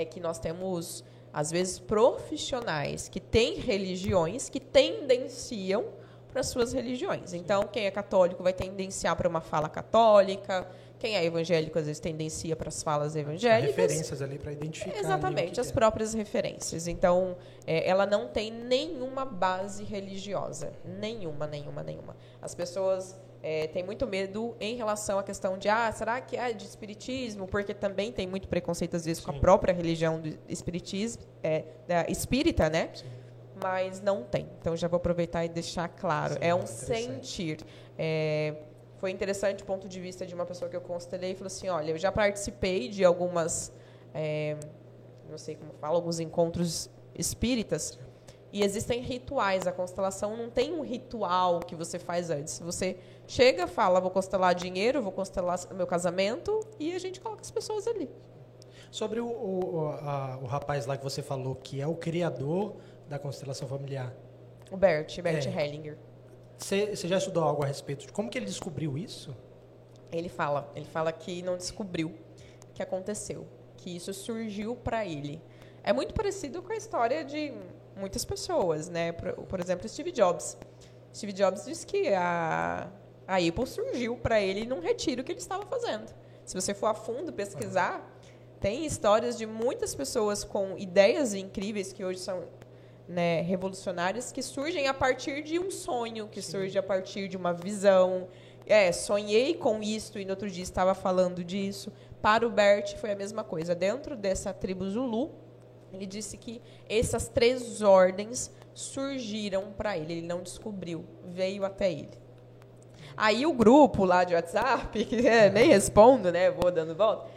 S2: é que nós temos, às vezes, profissionais que têm religiões que tendenciam para suas religiões. Então, quem é católico vai tendenciar para uma fala católica, quem é evangélico, às vezes, tendencia para as falas evangélicas.
S1: Referências ali para identificar.
S2: Exatamente, as
S1: é.
S2: próprias referências. Então, é, ela não tem nenhuma base religiosa. Nenhuma, nenhuma, nenhuma. As pessoas é, têm muito medo em relação à questão de, ah, será que é de espiritismo? Porque também tem muito preconceito, às vezes, com a
S1: Sim.
S2: própria religião do espiritismo, é, da espírita, né?
S1: Sim.
S2: mas não tem. Então já vou aproveitar e deixar claro.
S1: Sim,
S2: é um sentir. É, foi interessante o ponto de vista de uma pessoa que eu constelei e falou assim: olha, eu já participei de algumas, é, não sei como fala, alguns encontros espíritas. E existem rituais. A constelação não tem um ritual que você faz antes. Você chega, fala, vou constelar dinheiro, vou constelar meu casamento, e a gente coloca as pessoas ali.
S1: Sobre o, o, a- o rapaz lá que você falou, que é o criador da constelação familiar.
S2: O Bert, Bert
S1: É.
S2: Hellinger.
S1: Você já estudou algo a respeito de como que ele descobriu isso?
S2: Ele fala, ele fala que não descobriu que aconteceu, que isso surgiu para ele. É muito parecido com a história de muitas pessoas, né? Por, por exemplo, Steve Jobs. Steve Jobs disse que a, a Apple surgiu para ele num retiro que ele estava fazendo. Se você for a fundo pesquisar, tem histórias de muitas pessoas com ideias incríveis que hoje são né, revolucionárias que surgem a partir de um sonho, que surge a partir de uma visão. É, sonhei com isto e no outro dia estava falando disso. Para o Bert foi a mesma coisa. Dentro dessa tribo Zulu, ele disse que essas três ordens surgiram para ele. Ele não descobriu, veio até ele. Aí o grupo lá de WhatsApp, que é, nem respondo, né? Vou dando volta,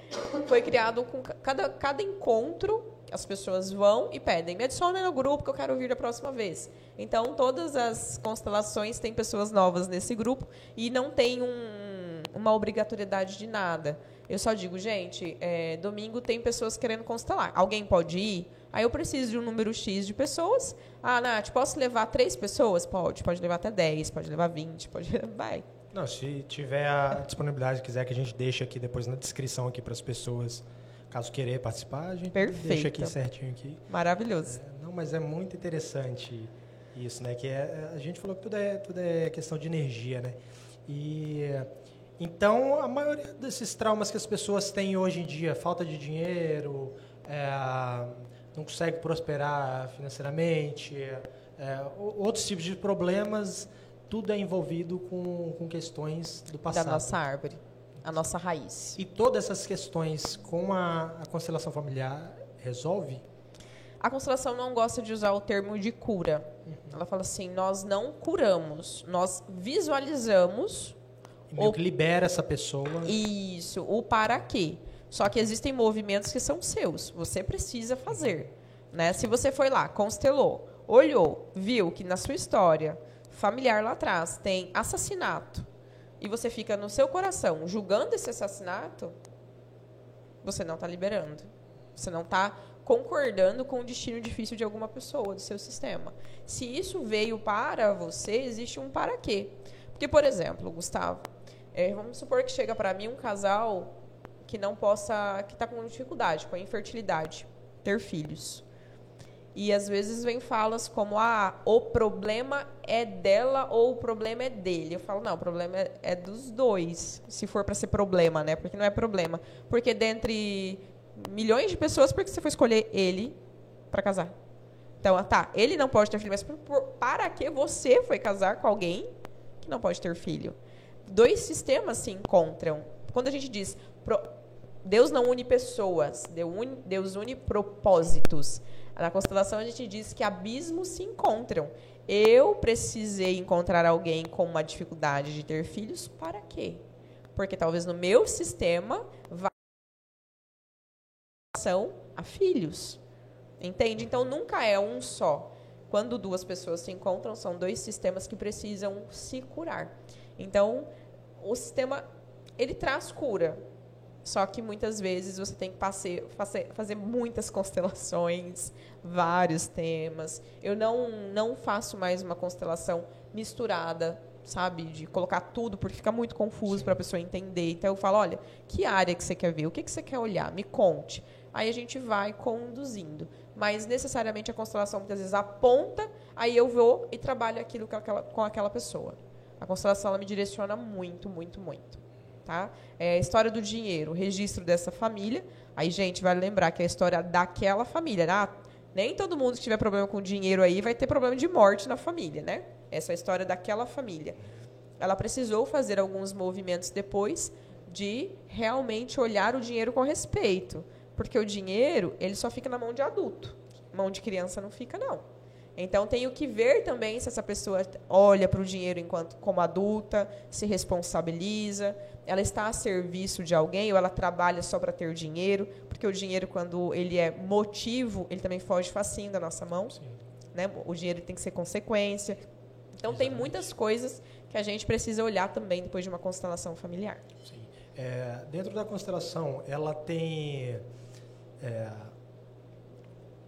S2: foi criado com ca- cada, cada encontro, as pessoas vão e pedem, me adicione no grupo que eu quero vir da próxima vez. Então, todas as constelações têm pessoas novas nesse grupo e não tem um- uma obrigatoriedade de nada. Eu só digo, gente, é, domingo tem pessoas querendo constelar. Alguém pode ir? Aí eu preciso de um número X de pessoas. Ah, Nath, posso levar três pessoas? Pode. Pode levar até 10, pode levar 20, pode... Vai.
S1: Não, se tiver a disponibilidade, quiser que a gente deixe aqui depois na descrição aqui para as pessoas, caso querer participar, a gente
S2: Perfeito.
S1: deixa aqui certinho aqui.
S2: Maravilhoso.
S1: É, não, mas é muito interessante isso, né? Que é, a gente falou que tudo é, tudo é questão de energia, né? E então a maioria desses traumas que as pessoas têm hoje em dia, falta de dinheiro, é, não consegue prosperar financeiramente, é, outros tipos de problemas, tudo é envolvido com, com questões do passado.
S2: Da nossa árvore, a nossa raiz.
S1: E todas essas questões com a, a constelação familiar resolve?
S2: A constelação não gosta de usar o termo de cura. Uhum. Ela fala assim: nós não curamos, nós visualizamos.
S1: E o que libera essa pessoa.
S2: Isso, o para quê. Só que existem movimentos que são seus, você precisa fazer. Né? Se você foi lá, constelou, olhou, viu que na sua história familiar lá atrás tem assassinato e você fica no seu coração julgando esse assassinato, você não está liberando. Você não está concordando com o destino difícil de alguma pessoa do seu sistema. Se isso veio para você, existe um para quê. Porque, por exemplo, Gustavo, é, vamos supor que chega para mim um casal que não possa, que está com dificuldade, com infertilidade, ter filhos. E às vezes vem falas como, ah, o problema é dela ou o problema é dele. Eu falo, não, o problema é, é dos dois, se for para ser problema, né? Porque não é problema. Porque dentre milhões de pessoas, por que você foi escolher ele para casar? Então, ah, tá, ele não pode ter filho, mas por, por, para que você foi casar com alguém que não pode ter filho? Dois sistemas se encontram. Quando a gente diz pro, Deus não une pessoas, Deus une propósitos. Na constelação a gente diz que abismos se encontram. Eu precisei encontrar alguém com uma dificuldade de ter filhos, para quê? Porque talvez no meu sistema vá a filhos. Entende? Então nunca é um só. Quando duas pessoas se encontram, são dois sistemas que precisam se curar. Então, o sistema ele traz cura. Só que muitas vezes você tem que passe, fazer, fazer muitas constelações, vários temas. Eu não, não faço mais uma constelação misturada, sabe? De colocar tudo, porque fica muito confuso para a pessoa entender. Então eu falo: olha, que área que você quer ver? O que, que você quer olhar? Me conte aí a gente vai conduzindo. Mas necessariamente a constelação muitas vezes aponta, aí eu vou e trabalho aquilo com aquela, com aquela pessoa. A constelação ela me direciona muito, muito, muito. Tá? É a história do dinheiro, o registro dessa família. Aí, gente, vale lembrar que é a história daquela família. Né? Nem todo mundo que tiver problema com dinheiro aí vai ter problema de morte na família, né? Essa é a história daquela família. Ela precisou fazer alguns movimentos depois de realmente olhar o dinheiro com respeito. Porque o dinheiro, ele só fica na mão de adulto. Mão de criança não fica, não. Então, tenho que ver também se essa pessoa olha para o dinheiro enquanto como adulta, se responsabiliza, ela está a serviço de alguém ou ela trabalha só para ter dinheiro, porque o dinheiro, quando ele é motivo, ele também foge facinho da nossa mão. Né? O dinheiro tem que ser consequência. Então, Exatamente. tem muitas coisas que a gente precisa olhar também depois de uma constelação familiar.
S1: Sim. É, dentro da constelação, ela tem é,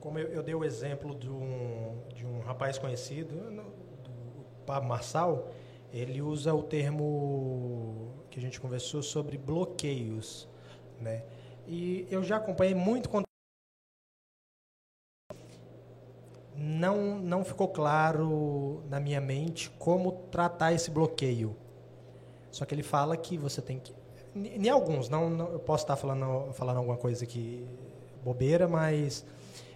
S1: como eu, eu, dei o exemplo de um, de um rapaz conhecido, do Pablo Marçal, ele usa o termo que a gente conversou sobre bloqueios, né? E eu já acompanhei muito não não ficou claro na minha mente como tratar esse bloqueio. Só que ele fala que você tem que em alguns, não, não eu posso estar falando falando alguma coisa que bobeira, mas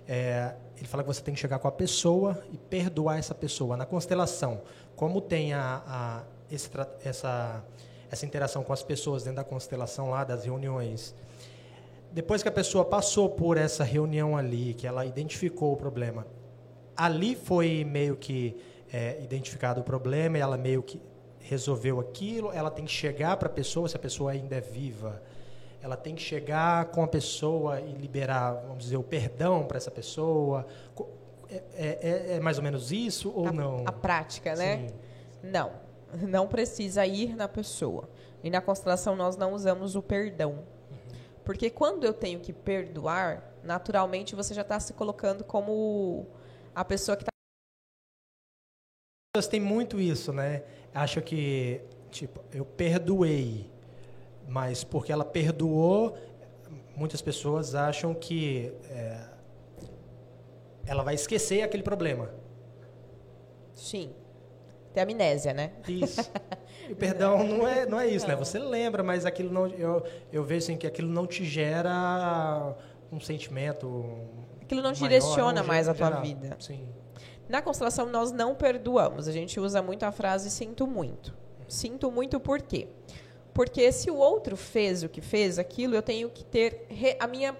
S1: é, ele fala que você tem que chegar com a pessoa e perdoar essa pessoa. Na constelação, como tem a, a esse, essa, essa interação com as pessoas dentro da constelação lá, das reuniões, depois que a pessoa passou por essa reunião ali, que ela identificou o problema, ali foi meio que é, identificado o problema ela meio que resolveu aquilo, ela tem que chegar para a pessoa, se a pessoa ainda é viva, ela tem que chegar com a pessoa e liberar, vamos dizer, o perdão para essa pessoa. É, é, é, é, mais ou menos isso ou
S2: a,
S1: não?
S2: A prática, né? Sim. Não, não precisa ir na pessoa. E na constelação nós não usamos o perdão. Uhum. Porque quando eu tenho que perdoar, naturalmente você já está se colocando como a pessoa que está.
S1: As pessoas têm muito isso, né? Acho que tipo, eu perdoei, mas porque ela perdoou, muitas pessoas acham que é, ela vai esquecer aquele problema.
S2: Sim. Tem amnésia, né?
S1: Isso. E o perdão não é, não é isso, né? não. né? Você lembra, mas aquilo não. Eu, eu vejo assim que aquilo não te gera um sentimento.
S2: Aquilo não te maior, direciona não mais a tua vida.
S1: Sim.
S2: Na constelação, nós não perdoamos. A gente usa muito a frase sinto muito. Sinto muito por quê? Porque se o outro fez o que fez, aquilo, eu tenho que ter a minha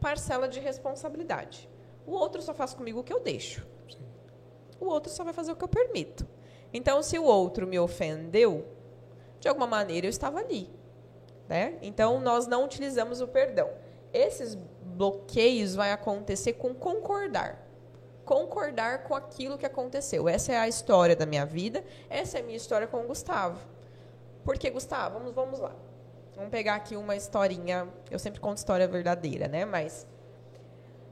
S2: parcela de responsabilidade. O outro só faz comigo o que eu deixo. Sim. O outro só vai fazer o que eu permito. Então, se o outro me ofendeu, de alguma maneira eu estava ali. Né? Então, nós não utilizamos o perdão. Esses bloqueios vai acontecer com concordar concordar com aquilo que aconteceu. Essa é a história da minha vida, essa é a minha história com o Gustavo. Por que, Gustavo? Vamos, vamos lá. Vamos pegar aqui uma historinha. Eu sempre conto história verdadeira, né? Mas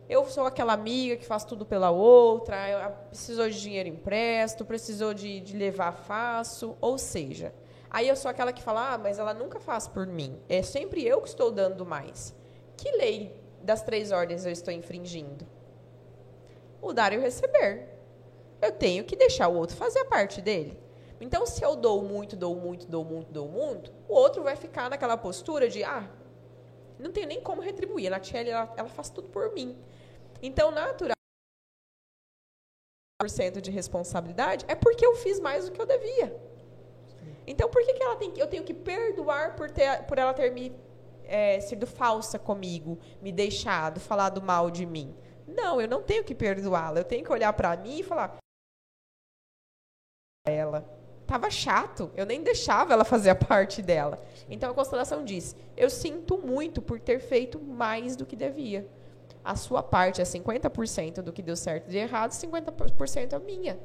S2: eu sou aquela amiga que faz tudo pela outra, precisou de dinheiro empresto, precisou de, de levar, faço. Ou seja, aí eu sou aquela que fala, ah, mas ela nunca faz por mim. É sempre eu que estou dando mais. Que lei das três ordens eu estou infringindo? o dar e o receber. Eu tenho que deixar o outro fazer a parte dele. Então, se eu dou muito, dou muito, dou muito, dou muito, o outro vai ficar naquela postura de, ah, não tenho nem como retribuir. A Natiele, ela, ela faz tudo por mim. Então, natural de responsabilidade é porque eu fiz mais do que eu devia. Então, por que, que ela tem que, eu tenho que perdoar por, ter, por ela ter me é, sido falsa comigo, me deixado, falado mal de mim? Não, eu não tenho que perdoá-la. Eu tenho que olhar para mim e falar. Ela tava chato. Eu nem deixava ela fazer a parte dela. Então a constelação diz: Eu sinto muito por ter feito mais do que devia. A sua parte é 50% do que deu certo e de errado, 50% é minha.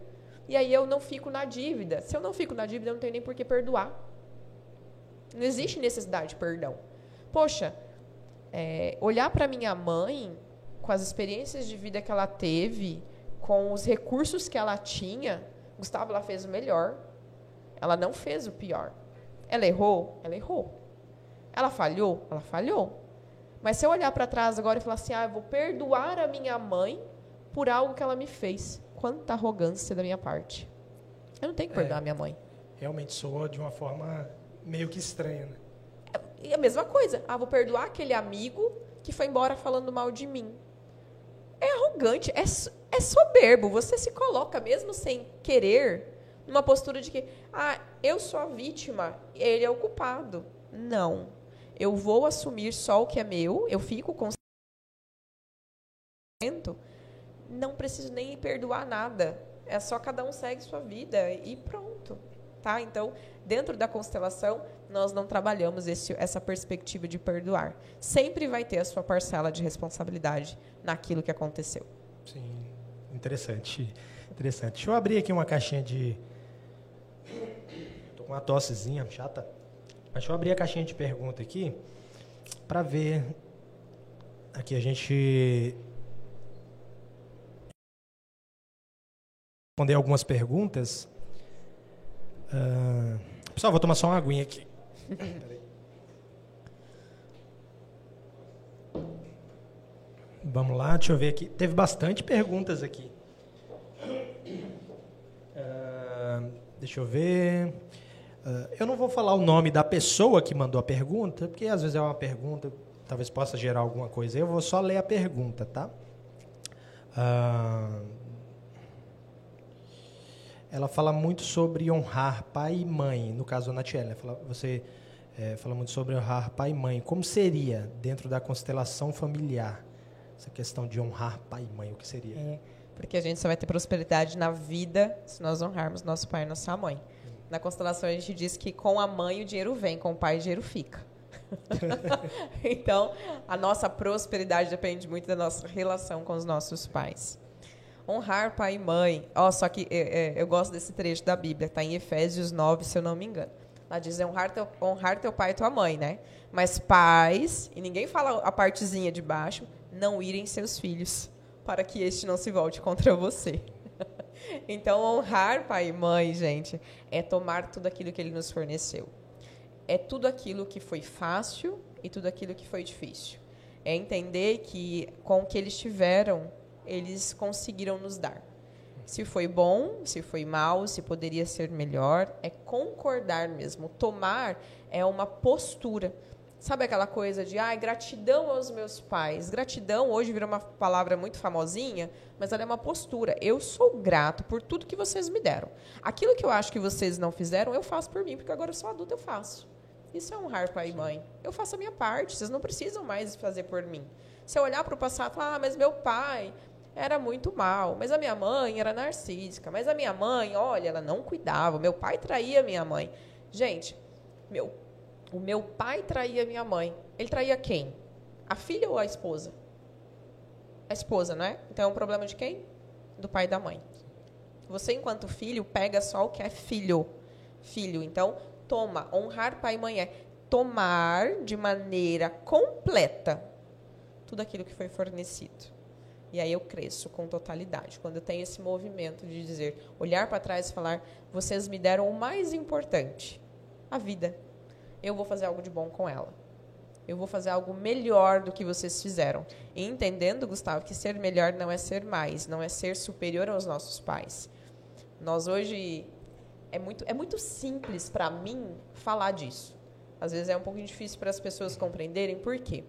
S2: E aí eu não fico na dívida. Se eu não fico na dívida, eu não tenho nem por que perdoar. Não existe necessidade de perdão. Poxa, é, olhar para minha mãe com as experiências de vida que ela teve, com os recursos que ela tinha, Gustavo, ela fez o melhor. Ela não fez o pior. Ela errou? Ela errou. Ela falhou? Ela falhou. Mas se eu olhar para trás agora e falar assim, ah, eu vou perdoar a minha mãe por algo que ela me fez. Quanta arrogância da minha parte. Eu não tenho que perdoar
S1: é,
S2: a minha mãe.
S1: Realmente soa de uma forma meio que estranha, né?
S2: É, a mesma coisa. Ah, vou perdoar aquele amigo que foi embora falando mal de mim é arrogante, é, é soberbo. Você se coloca, mesmo sem querer, numa postura de que, ah, eu sou a vítima, ele é o culpado. Não. Eu vou assumir só o que é meu, eu fico com. Não preciso nem perdoar nada. É só cada um segue sua vida e pronto. Tá? Então, dentro da constelação, nós não trabalhamos esse, essa perspectiva de perdoar. Sempre vai ter a sua parcela de responsabilidade naquilo que aconteceu.
S1: Sim, interessante. Interessante. Deixa eu abrir aqui uma caixinha de. Com uma tossezinha chata. Deixa eu abrir a caixinha de pergunta aqui para ver. Aqui a gente responder algumas perguntas. Uh, pessoal, vou tomar só uma aguinha aqui. Vamos lá, deixa eu ver aqui. Teve bastante perguntas aqui. Uh, deixa eu ver. Uh, eu não vou falar o nome da pessoa que mandou a pergunta, porque às vezes é uma pergunta, talvez possa gerar alguma coisa. Eu vou só ler a pergunta, tá? Uh, ela fala muito sobre honrar pai e mãe, no caso da Natiela. Você é, fala muito sobre honrar pai e mãe. Como seria dentro da constelação familiar essa questão de honrar pai e mãe? O que seria?
S2: É, porque a gente só vai ter prosperidade na vida se nós honrarmos nosso pai e nossa mãe. Na constelação a gente diz que com a mãe o dinheiro vem, com o pai o dinheiro fica. então, a nossa prosperidade depende muito da nossa relação com os nossos pais. Honrar pai e mãe. Ó, oh, só que é, é, eu gosto desse trecho da Bíblia, está em Efésios 9, se eu não me engano. Ela diz honrar teu, honrar teu pai e tua mãe, né? Mas pais, e ninguém fala a partezinha de baixo, não irem seus filhos, para que este não se volte contra você. Então, honrar pai e mãe, gente, é tomar tudo aquilo que ele nos forneceu. É tudo aquilo que foi fácil e tudo aquilo que foi difícil. É entender que com o que eles tiveram, eles conseguiram nos dar. Se foi bom, se foi mal, se poderia ser melhor, é concordar mesmo. Tomar é uma postura. Sabe aquela coisa de, ah, gratidão aos meus pais. Gratidão hoje virou uma palavra muito famosinha, mas ela é uma postura. Eu sou grato por tudo que vocês me deram. Aquilo que eu acho que vocês não fizeram, eu faço por mim, porque agora eu sou adulta, eu faço. Isso é honrar pai e mãe. Eu faço a minha parte, vocês não precisam mais fazer por mim. Se eu olhar para o passado e falar, ah, mas meu pai era muito mal, mas a minha mãe era narcísica, mas a minha mãe, olha, ela não cuidava, meu pai traía minha mãe. Gente, meu, o meu pai traía minha mãe. Ele traía quem? A filha ou a esposa? A esposa, não é? Então é um problema de quem? Do pai e da mãe. Você, enquanto filho, pega só o que é filho. Filho. Então, toma. Honrar pai e mãe é tomar de maneira completa tudo aquilo que foi fornecido. E aí eu cresço com totalidade. Quando eu tenho esse movimento de dizer, olhar para trás e falar, vocês me deram o mais importante, a vida. Eu vou fazer algo de bom com ela. Eu vou fazer algo melhor do que vocês fizeram. E entendendo, Gustavo, que ser melhor não é ser mais, não é ser superior aos nossos pais. Nós hoje é muito, é muito simples para mim falar disso. Às vezes é um pouco difícil para as pessoas compreenderem por quê.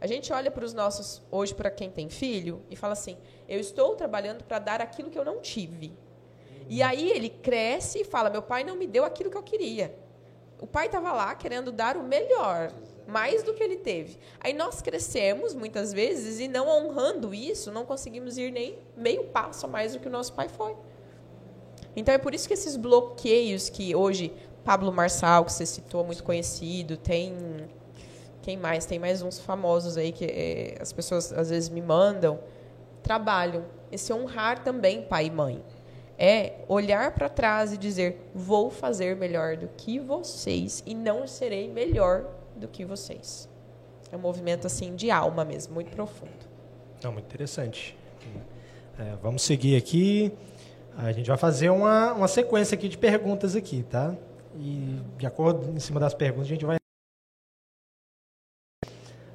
S2: A gente olha para os nossos, hoje, para quem tem filho, e fala assim: eu estou trabalhando para dar aquilo que eu não tive. E aí ele cresce e fala: meu pai não me deu aquilo que eu queria. O pai estava lá querendo dar o melhor, mais do que ele teve. Aí nós crescemos muitas vezes e não honrando isso, não conseguimos ir nem meio passo a mais do que o nosso pai foi. Então é por isso que esses bloqueios que hoje Pablo Marçal, que você citou, muito conhecido, tem quem mais? Tem mais uns famosos aí que é, as pessoas às vezes me mandam, trabalham esse honrar também pai e mãe. É olhar para trás e dizer: vou fazer melhor do que vocês e não serei melhor do que vocês. É um movimento assim de alma mesmo, muito profundo.
S1: Não, muito interessante. É, vamos seguir aqui. A gente vai fazer uma, uma sequência aqui de perguntas aqui, tá? E de acordo em cima das perguntas a gente vai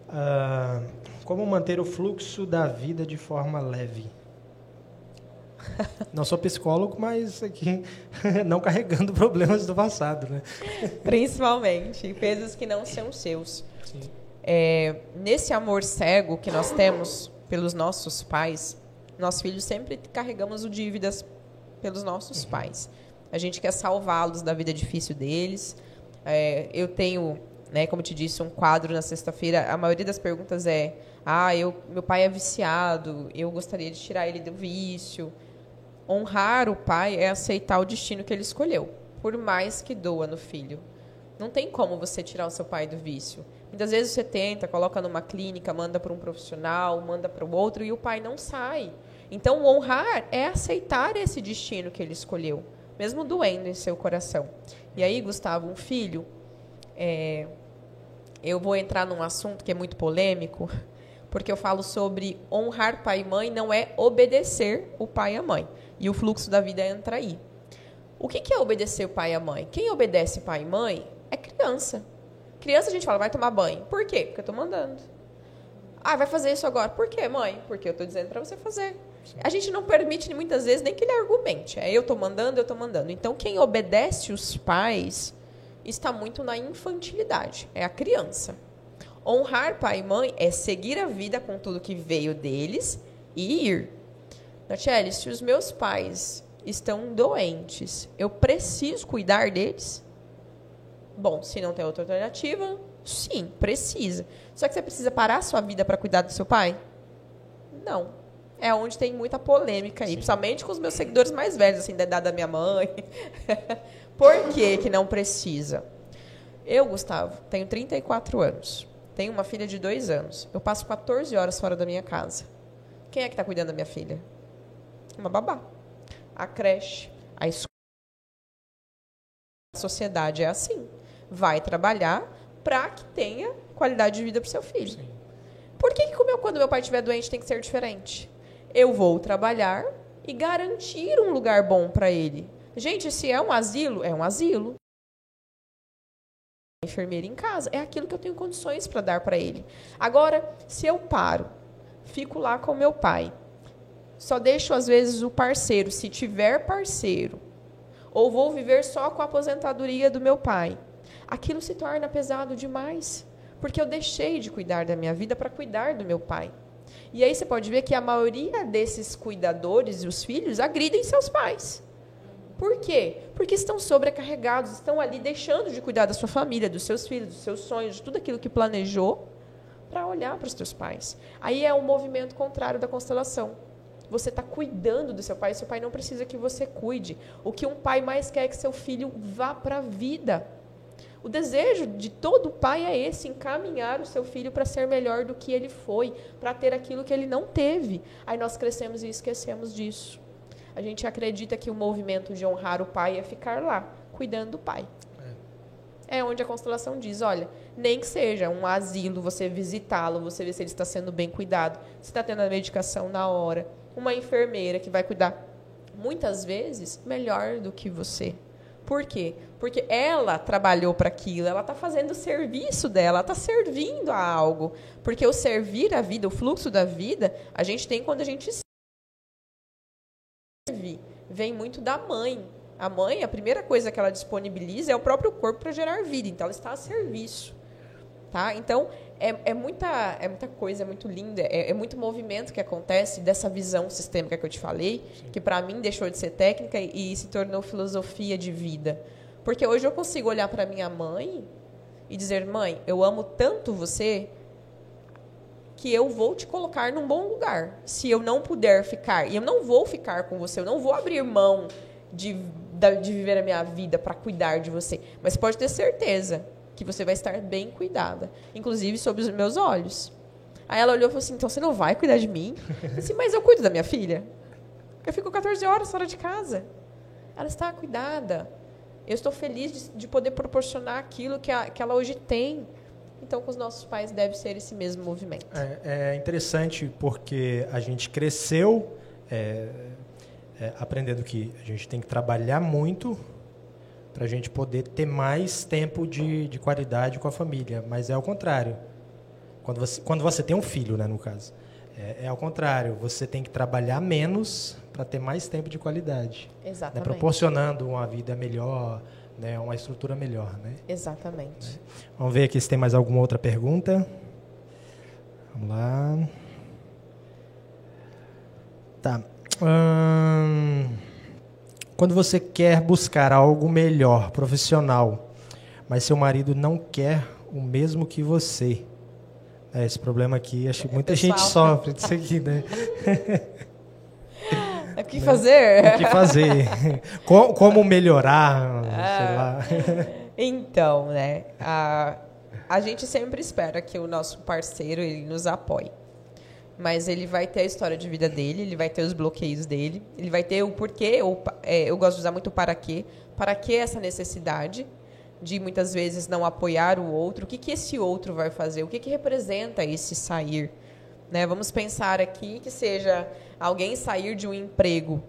S1: uh, como manter o fluxo da vida de forma leve. Não sou psicólogo, mas aqui não carregando problemas do passado, né?
S2: Principalmente pesos que não são seus. É, nesse amor cego que nós temos pelos nossos pais, nós filhos sempre carregamos o dívidas pelos nossos uhum. pais. A gente quer salvá-los da vida difícil deles. É, eu tenho, né, como te disse, um quadro na sexta-feira. A maioria das perguntas é: ah, eu, meu pai é viciado, eu gostaria de tirar ele do vício. Honrar o pai é aceitar o destino que ele escolheu, por mais que doa no filho. Não tem como você tirar o seu pai do vício. Muitas vezes você tenta, coloca numa clínica, manda para um profissional, manda para o outro e o pai não sai. Então, honrar é aceitar esse destino que ele escolheu, mesmo doendo em seu coração. E aí, Gustavo, um filho, é, eu vou entrar num assunto que é muito polêmico, porque eu falo sobre honrar pai e mãe não é obedecer o pai e a mãe. E o fluxo da vida entra aí. O que é obedecer o pai e a mãe? Quem obedece pai e mãe é criança. Criança a gente fala, vai tomar banho. Por quê? Porque eu estou mandando. Ah, vai fazer isso agora. Por quê, mãe? Porque eu estou dizendo para você fazer. A gente não permite muitas vezes nem que ele argumente. É eu estou mandando, eu estou mandando. Então, quem obedece os pais está muito na infantilidade. É a criança. Honrar pai e mãe é seguir a vida com tudo que veio deles e ir. Natiele, se os meus pais estão doentes, eu preciso cuidar deles? Bom, se não tem outra alternativa, sim, precisa. Só que você precisa parar a sua vida para cuidar do seu pai? Não é onde tem muita polêmica aí, Sim. principalmente com os meus seguidores mais velhos, assim, da idade da minha mãe. Por que que não precisa? Eu, Gustavo, tenho 34 anos. Tenho uma filha de dois anos. Eu passo 14 horas fora da minha casa. Quem é que está cuidando da minha filha? Uma babá. A creche, a escola. A sociedade é assim. Vai trabalhar para que tenha qualidade de vida para o seu filho. Sim. Por que, que quando meu pai estiver doente tem que ser diferente? eu vou trabalhar e garantir um lugar bom para ele. Gente, se é um asilo, é um asilo. Enfermeira em casa, é aquilo que eu tenho condições para dar para ele. Agora, se eu paro, fico lá com meu pai, só deixo às vezes o parceiro, se tiver parceiro, ou vou viver só com a aposentadoria do meu pai, aquilo se torna pesado demais, porque eu deixei de cuidar da minha vida para cuidar do meu pai. E aí você pode ver que a maioria desses cuidadores e os filhos agridem seus pais. Por quê? Porque estão sobrecarregados, estão ali deixando de cuidar da sua família, dos seus filhos, dos seus sonhos, de tudo aquilo que planejou para olhar para os seus pais. Aí é o um movimento contrário da constelação. Você está cuidando do seu pai, seu pai não precisa que você cuide. O que um pai mais quer é que seu filho vá para a vida. O desejo de todo pai é esse: encaminhar o seu filho para ser melhor do que ele foi, para ter aquilo que ele não teve. Aí nós crescemos e esquecemos disso. A gente acredita que o movimento de honrar o pai é ficar lá, cuidando do pai. É, é onde a constelação diz: olha, nem que seja um asilo, você visitá-lo, você ver se ele está sendo bem cuidado, se está tendo a medicação na hora. Uma enfermeira que vai cuidar, muitas vezes, melhor do que você. Por quê? Porque ela trabalhou para aquilo, ela está fazendo o serviço dela, ela está servindo a algo. Porque o servir a vida, o fluxo da vida, a gente tem quando a gente serve. Vem muito da mãe. A mãe, a primeira coisa que ela disponibiliza é o próprio corpo para gerar vida. Então, ela está a serviço. Tá? Então, é, é, muita, é muita coisa, é muito linda, é, é, muito movimento que acontece dessa visão sistêmica que eu te falei, Sim. que para mim deixou de ser técnica e, e, se tornou filosofia de vida. Porque hoje eu consigo olhar para minha mãe e dizer: mãe, eu amo tanto você que eu vou te colocar num bom lugar. Se eu não puder ficar, e eu não vou ficar com você, eu não vou abrir mão de, de viver a minha vida para cuidar de você. Mas pode ter certeza que você vai estar bem cuidada, inclusive sob os meus olhos. Aí ela olhou e falou assim: então você não vai cuidar de mim? Eu disse, mas eu cuido da minha filha. Eu fico 14 horas fora de casa. Ela está cuidada. Eu estou feliz de, de poder proporcionar aquilo que, a, que ela hoje tem. Então, com os nossos pais deve ser esse mesmo movimento.
S1: É, é interessante porque a gente cresceu é, é, aprendendo que a gente tem que trabalhar muito para a gente poder ter mais tempo de, de qualidade com a família. Mas é ao contrário. Quando você, quando você tem um filho, né, no caso. É, é ao contrário. Você tem que trabalhar menos para ter mais tempo de qualidade.
S2: Né, Exatamente.
S1: Né, proporcionando uma vida melhor, né, uma estrutura melhor. Né?
S2: Exatamente.
S1: Né. Vamos ver aqui se tem mais alguma outra pergunta. Vamos lá. Tá. Hum... Quando você quer buscar algo melhor, profissional, mas seu marido não quer o mesmo que você. É, esse problema aqui, acho que muita gente sofre disso aqui, né?
S2: O que fazer?
S1: O que fazer? Como melhorar? sei lá.
S2: Então, né? A, a gente sempre espera que o nosso parceiro ele nos apoie mas ele vai ter a história de vida dele, ele vai ter os bloqueios dele, ele vai ter o porquê, ou, é, eu gosto de usar muito para quê, para que essa necessidade de muitas vezes não apoiar o outro, o que, que esse outro vai fazer, o que, que representa esse sair. Né? Vamos pensar aqui que seja alguém sair de um emprego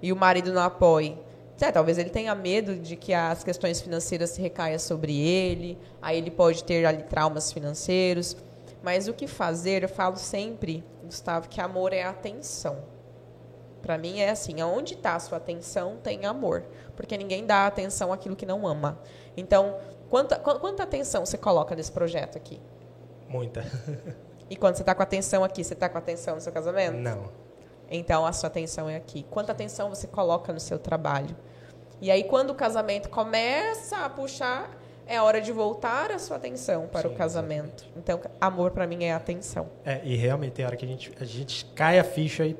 S2: e o marido não apoie. É, talvez ele tenha medo de que as questões financeiras se recaiam sobre ele, aí ele pode ter ali traumas financeiros. Mas o que fazer, eu falo sempre, Gustavo, que amor é atenção. Para mim é assim, aonde está a sua atenção, tem amor. Porque ninguém dá atenção àquilo que não ama. Então, quanta, quanta atenção você coloca nesse projeto aqui?
S1: Muita.
S2: E quando você está com atenção aqui, você está com atenção no seu casamento?
S1: Não.
S2: Então, a sua atenção é aqui. Quanta atenção você coloca no seu trabalho? E aí, quando o casamento começa a puxar, é hora de voltar a sua atenção para Sim, o casamento. Exatamente. Então, amor para mim é atenção.
S1: É, e realmente tem hora que a gente, a gente cai a ficha e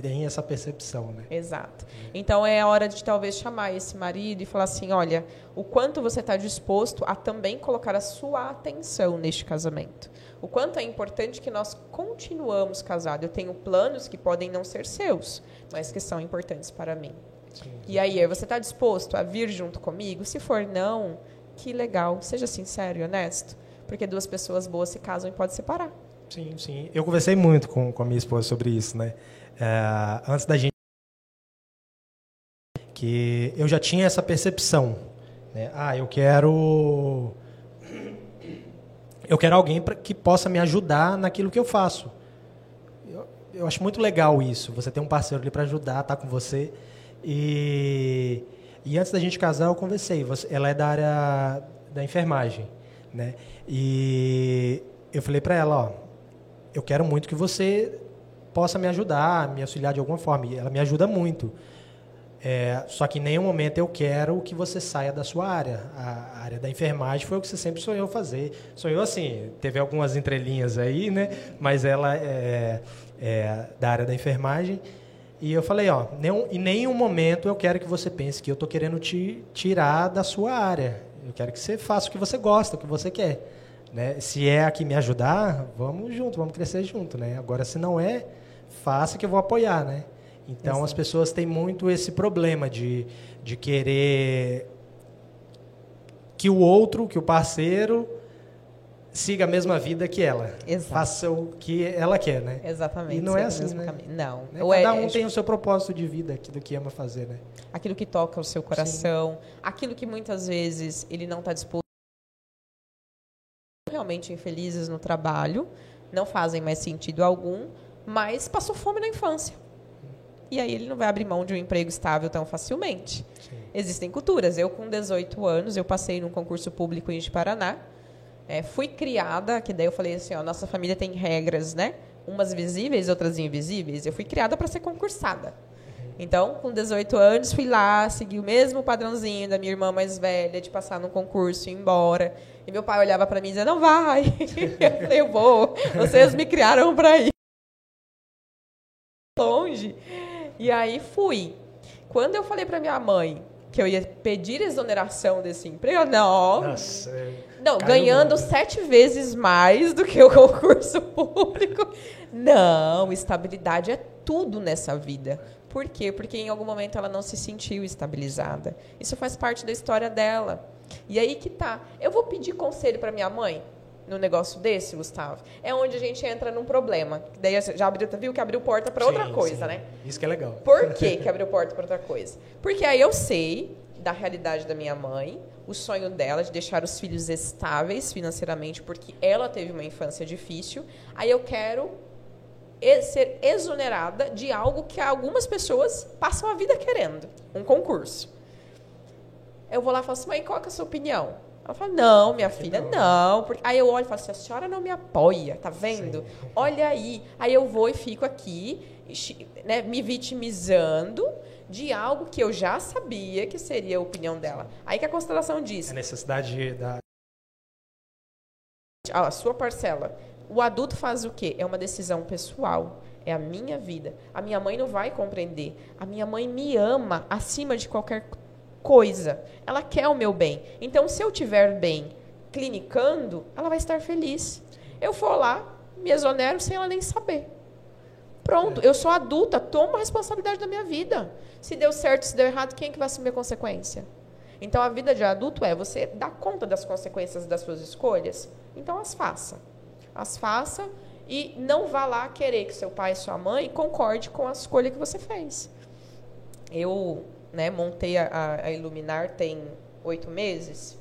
S1: tem essa percepção, né?
S2: Exato. Então é hora de talvez chamar esse marido e falar assim, olha, o quanto você está disposto a também colocar a sua atenção neste casamento. O quanto é importante que nós continuamos casados. Eu tenho planos que podem não ser seus, mas que são importantes para mim. Sim, e aí, você está disposto a vir junto comigo? Se for não, que legal. Seja sincero e honesto. Porque duas pessoas boas se casam e podem separar.
S1: Sim, sim. Eu conversei muito com, com a minha esposa sobre isso, né? É, antes da gente porque eu já tinha essa percepção. Né? Ah, eu quero. Eu quero alguém pra, que possa me ajudar naquilo que eu faço. Eu, eu acho muito legal isso. Você tem um parceiro ali para ajudar, tá com você. E, e antes da gente casar, eu conversei. Ela é da área da enfermagem, né? E eu falei para ela, ó, eu quero muito que você possa me ajudar, me auxiliar de alguma forma. E ela me ajuda muito. É, só que em nenhum momento eu quero que você saia da sua área. A área da enfermagem foi o que você sempre sonhou fazer. Sonhou assim, teve algumas entrelinhas aí, né? Mas ela é, é da área da enfermagem. E eu falei, ó, nenhum, em nenhum momento eu quero que você pense que eu estou querendo te tirar da sua área. Eu quero que você faça o que você gosta, o que você quer. Né? Se é aqui me ajudar, vamos junto, vamos crescer junto. Né? Agora, se não é, faça que eu vou apoiar. Né? Então, Exato. as pessoas têm muito esse problema de, de querer que o outro, que o parceiro, siga a mesma vida que ela. Exato. Faça o que ela quer, né?
S2: Exatamente.
S1: E não é assim, né?
S2: Caminho. Não.
S1: Né? Cada é, um é, tem o seu propósito de vida, aquilo que ama fazer, né?
S2: Aquilo que toca o seu coração, Sim. aquilo que muitas vezes ele não está disposto realmente infelizes no trabalho, não fazem mais sentido algum, mas passou fome na infância. E aí ele não vai abrir mão de um emprego estável tão facilmente. Sim. Existem culturas. Eu, com 18 anos, eu passei num concurso público em Paraná. É, fui criada, que daí eu falei assim, ó, nossa família tem regras, né? Umas visíveis, outras invisíveis. Eu fui criada para ser concursada. Então, com 18 anos, fui lá, segui o mesmo padrãozinho da minha irmã mais velha, de passar no concurso e ir embora. E meu pai olhava para mim e dizia, não vai. eu falei, eu vou. Vocês me criaram para ir. Longe. E aí fui. Quando eu falei para minha mãe que eu ia pedir exoneração desse emprego, não. Nossa, é, não, ganhando sete vezes mais do que o concurso público. Não, estabilidade é tudo nessa vida. Por quê? Porque em algum momento ela não se sentiu estabilizada. Isso faz parte da história dela. E aí que tá. Eu vou pedir conselho para minha mãe? No negócio desse, Gustavo, é onde a gente entra num problema. Daí já abriu, viu que abriu porta para outra coisa,
S1: sim.
S2: né?
S1: Isso que é legal.
S2: Por que, que abriu porta para outra coisa? Porque aí eu sei da realidade da minha mãe, o sonho dela de deixar os filhos estáveis financeiramente, porque ela teve uma infância difícil. Aí eu quero ser exonerada de algo que algumas pessoas passam a vida querendo, um concurso. Eu vou lá e falo assim, mãe, qual é a sua opinião? Ela fala, não, minha filha, não. Porque... Aí eu olho e falo assim, a senhora não me apoia, tá vendo? Sim. Olha aí. Aí eu vou e fico aqui, né, me vitimizando de algo que eu já sabia que seria a opinião dela. Aí que a constelação diz.
S1: A necessidade da.
S2: A sua parcela. O adulto faz o quê? É uma decisão pessoal. É a minha vida. A minha mãe não vai compreender. A minha mãe me ama acima de qualquer coisa. Ela quer o meu bem. Então, se eu tiver bem clinicando, ela vai estar feliz. Eu for lá, me exonero sem ela nem saber. Pronto, eu sou adulta, tomo a responsabilidade da minha vida. Se deu certo, se deu errado, quem é que vai assumir a consequência? Então, a vida de adulto é você dar conta das consequências das suas escolhas. Então, as faça. As faça e não vá lá querer que seu pai e sua mãe concorde com a escolha que você fez. Eu né, montei a, a Iluminar tem oito meses,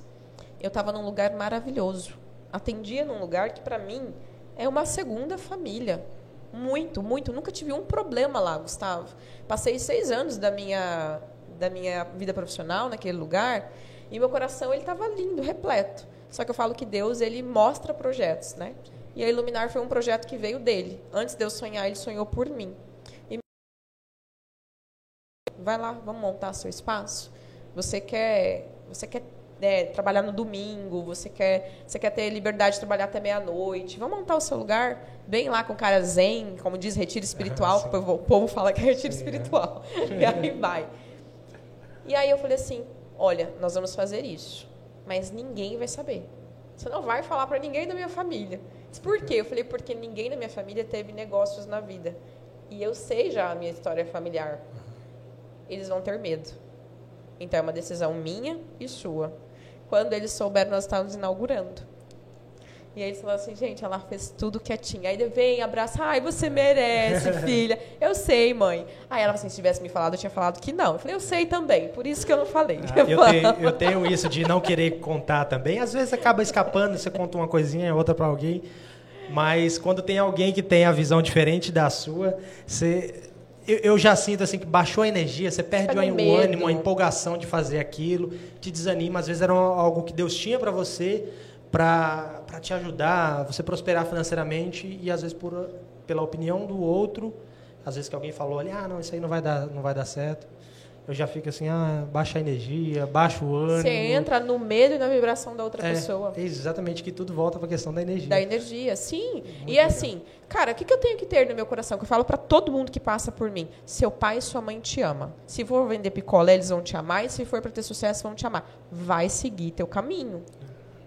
S2: eu estava num lugar maravilhoso. Atendia num lugar que, para mim, é uma segunda família. Muito, muito. Nunca tive um problema lá, Gustavo. Passei seis anos da minha, da minha vida profissional naquele lugar e meu coração ele estava lindo, repleto. Só que eu falo que Deus ele mostra projetos, né? E a Iluminar foi um projeto que veio dele. Antes de eu sonhar, ele sonhou por mim vai lá, vamos montar seu espaço. Você quer, você quer é, trabalhar no domingo, você quer, você quer ter liberdade de trabalhar até meia-noite. Vamos montar o seu lugar bem lá com cara zen, como diz retiro espiritual, ah, o, povo, fala que é retiro sim, espiritual. É. E aí vai. E aí eu falei assim: olha, nós vamos fazer isso, mas ninguém vai saber. Você não vai falar para ninguém da minha família. Disse, por quê? Eu falei, porque ninguém da minha família teve negócios na vida. E eu sei já a minha história familiar eles vão ter medo. Então é uma decisão minha e sua. Quando eles souberam, nós estávamos inaugurando. E aí eles falaram assim, gente, ela fez tudo quietinha. Aí vem, abraça, ai, você merece, filha. Eu sei, mãe. Aí ela assim, se tivesse me falado, eu tinha falado que não. Eu falei, eu sei também, por isso que eu não falei.
S1: Ah, eu, tenho, eu, tenho, isso de não querer contar também. Às vezes acaba escapando, você conta uma coisinha, outra para alguém. Mas quando tem alguém que tem a visão diferente da sua, você eu, eu, já sinto assim que baixou a energia, você perde o, o ânimo, a empolgação de fazer aquilo, te desanima. Às vezes era algo que Deus tinha para você, para te ajudar, você prosperar financeiramente e às vezes por, pela opinião do outro, às vezes que alguém falou ali, ah, não, isso aí não vai dar, não vai dar certo eu já fico assim, ah, baixa a energia, baixa o ânimo.
S2: Você entra no medo e na vibração da outra
S1: é,
S2: pessoa.
S1: É exatamente que tudo volta para a questão da energia.
S2: Da energia, sim. Muito e legal. assim, cara, o que, que eu tenho que ter no meu coração? Que eu falo para todo mundo que passa por mim. Seu pai e sua mãe te amam. Se for vender picolé, eles vão te amar. E se for para ter sucesso, vão te amar. Vai seguir teu caminho.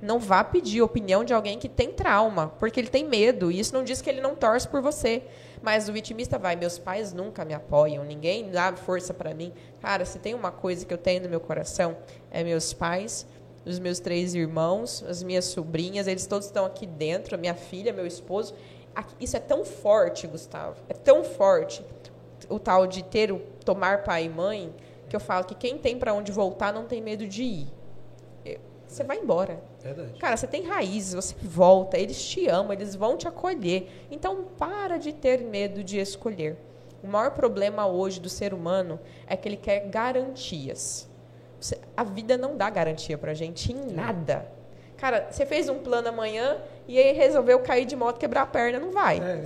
S2: Não vá pedir opinião de alguém que tem trauma, porque ele tem medo. E isso não diz que ele não torce por você. Mas o vitimista vai, meus pais nunca me apoiam, ninguém dá força para mim. Cara, se tem uma coisa que eu tenho no meu coração, é meus pais, os meus três irmãos, as minhas sobrinhas, eles todos estão aqui dentro, minha filha, meu esposo. Isso é tão forte, Gustavo, é tão forte o tal de ter o tomar pai e mãe, que eu falo que quem tem para onde voltar não tem medo de ir. Você vai embora. Verdade. Cara, você tem raízes, você volta, eles te amam, eles vão te acolher. Então, para de ter medo de escolher. O maior problema hoje do ser humano é que ele quer garantias. Você, a vida não dá garantia pra gente em nada. Cara, você fez um plano amanhã e aí resolveu cair de moto, quebrar a perna, não vai. É.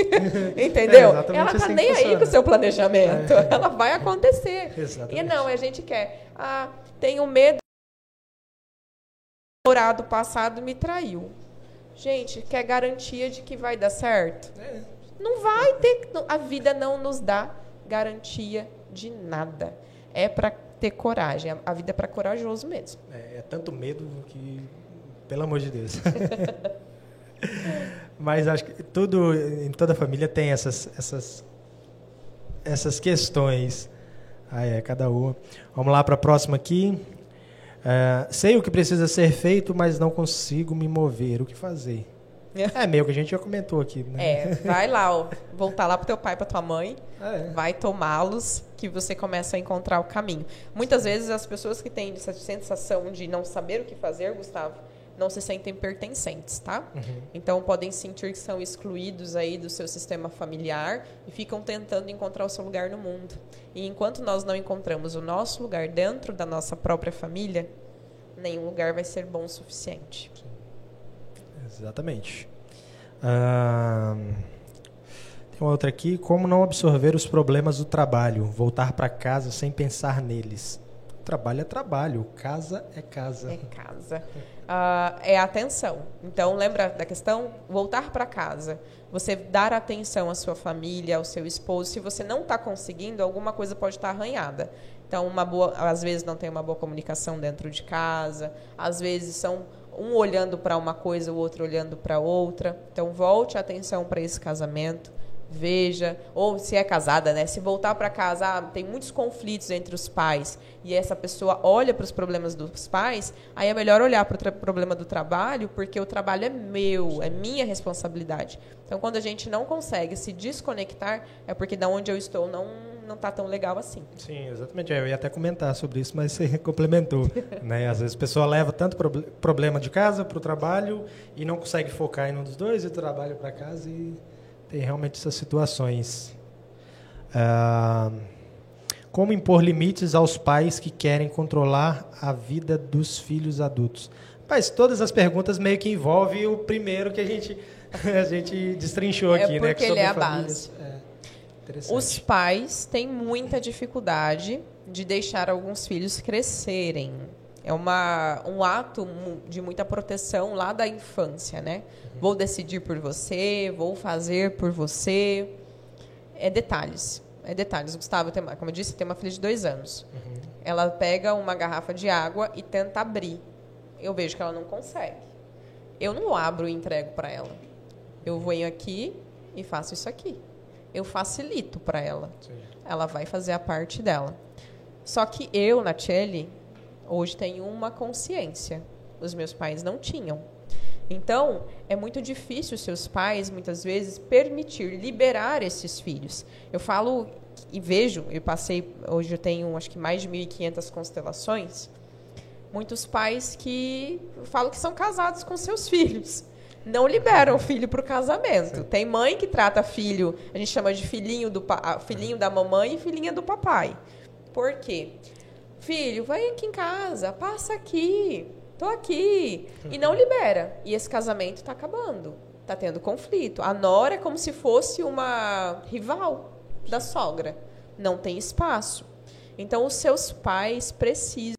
S2: Entendeu? É Ela tá assim nem aí com o seu planejamento. É. Ela vai acontecer. Exatamente. E não, a gente quer. Ah, tenho medo namorado passado me traiu. Gente, quer garantia de que vai dar certo? É. Não vai ter. A vida não nos dá garantia de nada. É para ter coragem. A vida é para corajoso mesmo.
S1: É, é, tanto medo que, pelo amor de Deus. Mas acho que tudo, em toda família tem essas, essas, essas questões. Ah, é, cada uma. Vamos lá para a próxima aqui. É, sei o que precisa ser feito, mas não consigo me mover. O que fazer? É meio que a gente já comentou aqui, né?
S2: É, vai lá, ó, voltar lá pro teu pai, pra tua mãe, é. vai tomá-los, que você começa a encontrar o caminho. Muitas vezes as pessoas que têm essa sensação de não saber o que fazer, Gustavo, não se sentem pertencentes, tá? Uhum. Então podem sentir que são excluídos aí do seu sistema familiar e ficam tentando encontrar o seu lugar no mundo. E enquanto nós não encontramos o nosso lugar dentro da nossa própria família, nenhum lugar vai ser bom o suficiente. Sim.
S1: Exatamente. tem uma outra aqui. Como não absorver os problemas do trabalho? Voltar para casa sem pensar neles. Trabalho é trabalho, casa é casa.
S2: É casa. Uh, é atenção. Então, lembra da questão? Voltar para casa. Você dar atenção à sua família, ao seu esposo. Se você não está conseguindo, alguma coisa pode estar tá arranhada. Então, uma boa, às vezes não tem uma boa comunicação dentro de casa. Às vezes são um olhando para uma coisa, o outro olhando para outra. Então, volte a atenção para esse casamento veja, ou se é casada, né? Se voltar para casa, ah, tem muitos conflitos entre os pais e essa pessoa olha para os problemas dos pais, aí é melhor olhar para o problema do trabalho, porque o trabalho é meu, é minha responsabilidade. Então, quando a gente não consegue se desconectar, é porque da onde eu estou não não está tão legal assim.
S1: Sim, exatamente. Eu ia até comentar sobre isso, mas você complementou. né? Às vezes a pessoa leva tanto problema de casa para o trabalho e não consegue focar em um dos dois e trabalho para casa e tem realmente essas situações. Ah, como impor limites aos pais que querem controlar a vida dos filhos adultos? Mas todas as perguntas meio que envolvem o primeiro que a gente, a gente destrinchou
S2: é
S1: aqui,
S2: né? Porque ele é a base. É, Os pais têm muita dificuldade de deixar alguns filhos crescerem. É uma, um ato de muita proteção lá da infância, né? Vou decidir por você, vou fazer por você. É detalhes. É detalhes. Gustavo, tem, como eu disse, tem uma filha de dois anos. Uhum. Ela pega uma garrafa de água e tenta abrir. Eu vejo que ela não consegue. Eu não abro e entrego para ela. Eu venho aqui e faço isso aqui. Eu facilito para ela. Sim. Ela vai fazer a parte dela. Só que eu, Nacheli, hoje tenho uma consciência. Os meus pais não tinham. Então, é muito difícil seus pais, muitas vezes, permitir, liberar esses filhos. Eu falo e vejo, eu passei, hoje eu tenho acho que mais de 1.500 constelações, muitos pais que falam que são casados com seus filhos. Não liberam o filho para o casamento. Sim. Tem mãe que trata filho, a gente chama de filhinho, do, filhinho da mamãe e filhinha do papai. Por quê? Filho, vai aqui em casa, passa aqui, tô aqui. E não libera. E esse casamento está acabando. Está tendo conflito. A nora é como se fosse uma rival da sogra. Não tem espaço. Então, os seus pais precisam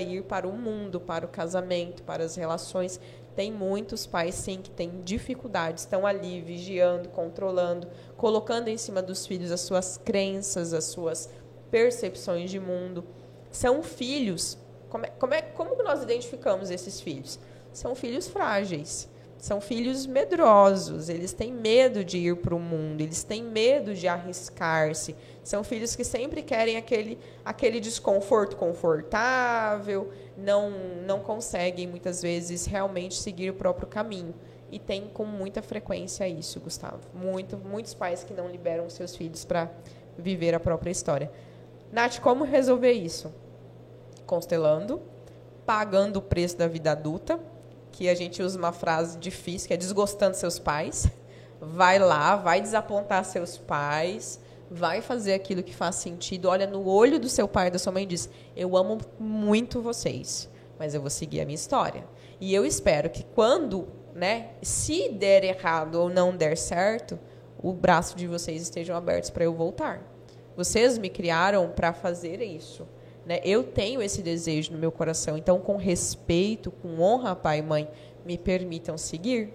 S2: ir para o mundo, para o casamento, para as relações. Tem muitos pais, sim, que têm dificuldades, estão ali vigiando, controlando, colocando em cima dos filhos as suas crenças, as suas percepções de mundo. São filhos. Como, é, como, é, como nós identificamos esses filhos? São filhos frágeis. São filhos medrosos, eles têm medo de ir para o mundo, eles têm medo de arriscar-se. São filhos que sempre querem aquele, aquele desconforto confortável, não, não conseguem muitas vezes realmente seguir o próprio caminho. E tem com muita frequência isso, Gustavo. Muito, muitos pais que não liberam seus filhos para viver a própria história. Nath, como resolver isso? Constelando, pagando o preço da vida adulta, que a gente usa uma frase difícil, que é desgostando seus pais. Vai lá, vai desapontar seus pais, vai fazer aquilo que faz sentido. Olha no olho do seu pai e da sua mãe e diz: Eu amo muito vocês, mas eu vou seguir a minha história. E eu espero que quando, né, se der errado ou não der certo, o braço de vocês estejam abertos para eu voltar. Vocês me criaram para fazer isso. Né? Eu tenho esse desejo no meu coração. Então, com respeito, com honra, pai e mãe, me permitam seguir.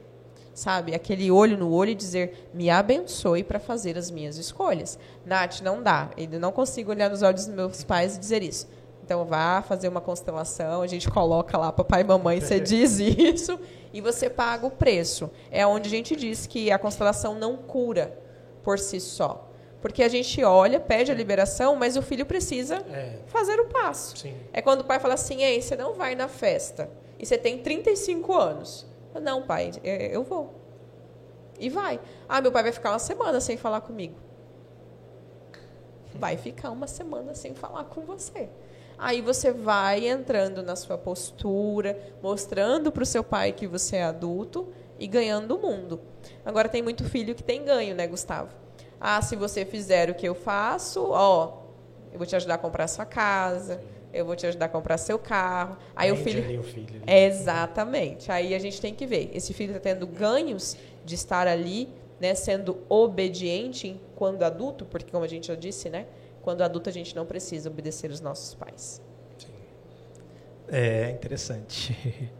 S2: Sabe? Aquele olho no olho e dizer, me abençoe para fazer as minhas escolhas. Nath, não dá. Eu não consigo olhar nos olhos dos meus pais e dizer isso. Então, vá fazer uma constelação, a gente coloca lá, papai e mamãe, você diz isso, e você paga o preço. É onde a gente diz que a constelação não cura por si só porque a gente olha, pede a liberação, mas o filho precisa é. fazer o passo. Sim. É quando o pai fala assim: Ei, você não vai na festa. E você tem 35 anos. Não, pai, é, eu vou. E vai. Ah, meu pai vai ficar uma semana sem falar comigo. Vai ficar uma semana sem falar com você. Aí você vai entrando na sua postura, mostrando para o seu pai que você é adulto e ganhando o mundo. Agora tem muito filho que tem ganho, né, Gustavo? Ah, se você fizer o que eu faço, ó, eu vou te ajudar a comprar sua casa, eu vou te ajudar a comprar seu carro. Aí Vende o filho. O filho é, exatamente. Aí a gente tem que ver. Esse filho está tendo ganhos de estar ali, né, sendo obediente quando adulto, porque como a gente já disse, né, quando adulto a gente não precisa obedecer os nossos pais. Sim.
S1: É interessante.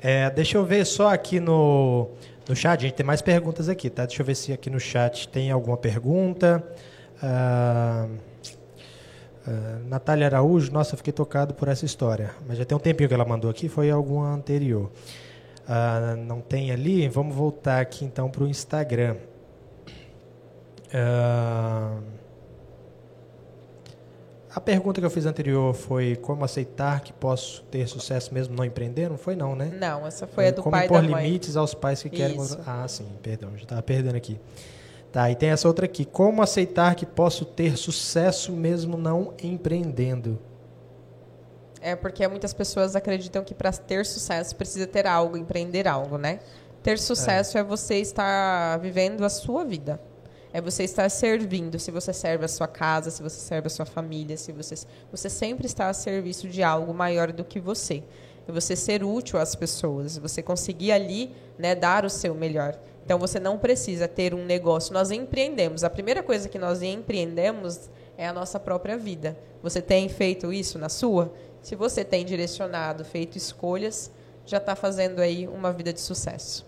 S1: É, deixa eu ver só aqui no no chat, a gente tem mais perguntas aqui, tá? Deixa eu ver se aqui no chat tem alguma pergunta. Ah, ah, Natália Araújo, nossa, eu fiquei tocado por essa história. Mas já tem um tempinho que ela mandou aqui, foi alguma anterior. Ah, não tem ali, vamos voltar aqui então para o Instagram. Ah, a pergunta que eu fiz anterior foi como aceitar que posso ter sucesso mesmo não empreender? Não foi não, né?
S2: Não, essa foi a do
S1: como
S2: pai
S1: impor
S2: da mãe.
S1: limites aos pais que querem... Isso. Ah, sim, perdão, já estava perdendo aqui. Tá, e tem essa outra aqui. Como aceitar que posso ter sucesso mesmo não empreendendo?
S2: É porque muitas pessoas acreditam que para ter sucesso precisa ter algo, empreender algo, né? Ter sucesso é, é você estar vivendo a sua vida é você estar servindo. Se você serve a sua casa, se você serve a sua família, se você, você sempre está a serviço de algo maior do que você. E você ser útil às pessoas, você conseguir ali né, dar o seu melhor. Então você não precisa ter um negócio. Nós empreendemos. A primeira coisa que nós empreendemos é a nossa própria vida. Você tem feito isso na sua? Se você tem direcionado, feito escolhas, já está fazendo aí uma vida de sucesso.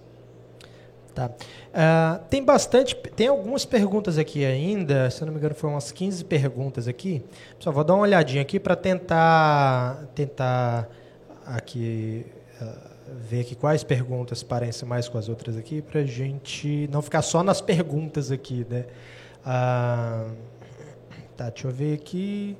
S1: Tá. Uh, tem bastante, tem algumas perguntas aqui ainda, se não me engano foram umas 15 perguntas aqui. Só vou dar uma olhadinha aqui para tentar, tentar aqui uh, ver aqui quais perguntas parecem mais com as outras aqui, para gente não ficar só nas perguntas aqui, né? Uh, tá, deixa eu ver aqui.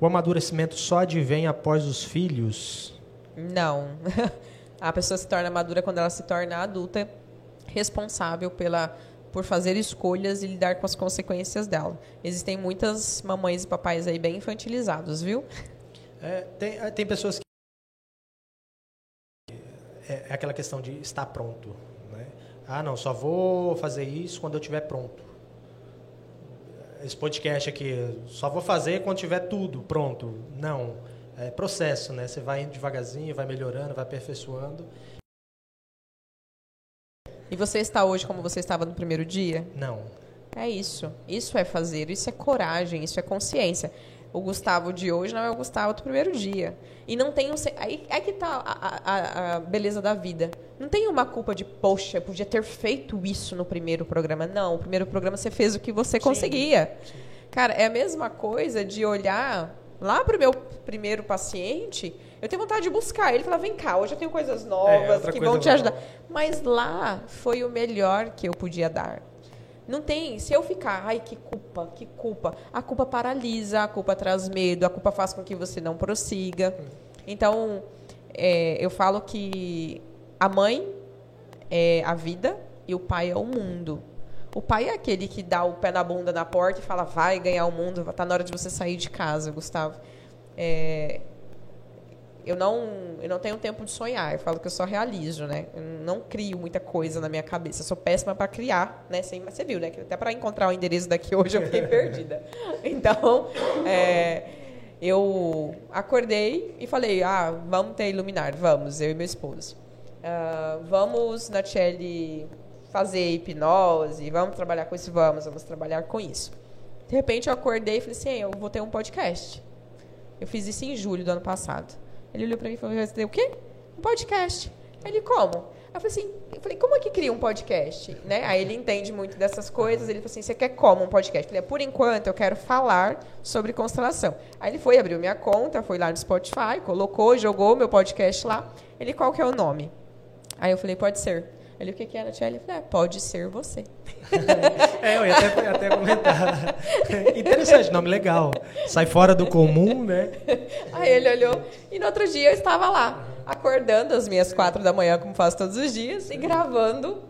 S1: O amadurecimento só advém após os filhos?
S2: Não. A pessoa se torna madura quando ela se torna adulta, responsável pela por fazer escolhas e lidar com as consequências dela. Existem muitas mamães e papais aí bem infantilizados, viu?
S1: É, tem, é, tem pessoas que é, é aquela questão de estar pronto. Né? Ah, não, só vou fazer isso quando eu estiver pronto. Esse podcast aqui, só vou fazer quando tiver tudo pronto. Não, é processo, né? Você vai indo devagarzinho, vai melhorando, vai aperfeiçoando.
S2: E você está hoje como você estava no primeiro dia?
S1: Não.
S2: É isso. Isso é fazer, isso é coragem, isso é consciência. O Gustavo de hoje não é o Gustavo do primeiro dia. E não tem um. Aí é que tá a, a, a, beleza da vida. Não tem uma culpa de, poxa, podia ter feito isso no primeiro programa. Não, o primeiro programa você fez o que você Sim. conseguia. Sim. Cara, é a mesma coisa de olhar lá para o meu primeiro paciente. Eu tenho vontade de buscar ele falar: vem cá, hoje eu tenho coisas novas é, que vão te ajudar. Mas lá foi o melhor que eu podia dar. Não tem, se eu ficar, ai, que culpa, que culpa. A culpa paralisa, a culpa traz medo, a culpa faz com que você não prossiga. Então, é, eu falo que a mãe é a vida e o pai é o mundo. O pai é aquele que dá o pé na bunda na porta e fala, vai ganhar o mundo, tá na hora de você sair de casa, Gustavo. É, eu não, eu não tenho tempo de sonhar. Eu falo que eu só realizo, né? Eu não crio muita coisa na minha cabeça. Eu sou péssima para criar, né? Mas você viu, né? Que até para encontrar o endereço daqui hoje eu fiquei perdida. Então, é, eu acordei e falei: ah, vamos ter iluminar, vamos, eu e meu esposo. Uh, vamos, Natiele, fazer hipnose, vamos trabalhar com isso, vamos, vamos trabalhar com isso. De repente eu acordei e falei assim: eu vou ter um podcast. Eu fiz isso em julho do ano passado. Ele olhou para mim e falou: Você o quê? Um podcast. Ele, como? Eu falei assim, eu falei, como é que cria um podcast? Né? Aí ele entende muito dessas coisas, ele falou assim, você quer como um podcast? Eu falei, por enquanto eu quero falar sobre constelação. Aí ele foi, abriu minha conta, foi lá no Spotify, colocou, jogou meu podcast lá. Ele, qual que é o nome? Aí eu falei, pode ser. Ele, o que, que era, Tia? Ele falou, é, pode ser você.
S1: é, eu ia até, até comentar. Interessante, nome legal. Sai fora do comum, né?
S2: Aí ele olhou, e no outro dia eu estava lá, acordando às minhas quatro da manhã, como faço todos os dias, e gravando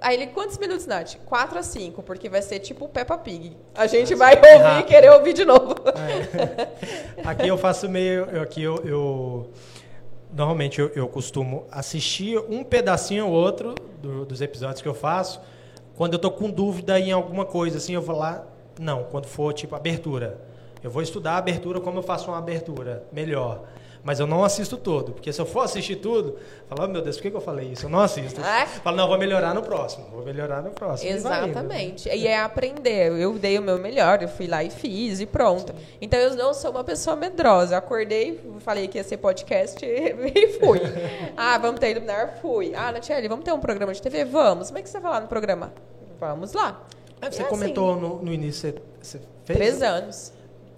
S2: Aí ele, quantos minutos, Nath? Quatro a cinco, porque vai ser tipo Peppa Pig. A gente vai ouvir e querer ouvir de novo.
S1: É. Aqui eu faço meio. Aqui eu, eu normalmente eu, eu, costumo assistir um pedacinho ou outro do, dos episódios que eu faço. Quando eu estou com dúvida em alguma coisa, assim, eu vou lá. Não, quando for tipo abertura. Eu vou estudar a abertura, como eu faço uma abertura melhor. Mas eu não assisto todo, porque se eu for assistir tudo, falo, oh, meu Deus, por que, que eu falei isso? Eu não assisto. Ah. Falo, não, vou melhorar no próximo, vou melhorar no próximo.
S2: Exatamente. E, e é aprender. Eu dei o meu melhor, eu fui lá e fiz e pronto. Sim. Então eu não sou uma pessoa medrosa. Acordei, falei que ia ser podcast e fui. ah, vamos ter iluminar? Fui. Ah, Natiele, vamos ter um programa de TV? Vamos. Como é que você vai lá no programa? Vamos lá.
S1: Ah, você comentou assim, no, no início, você fez?
S2: Três anos.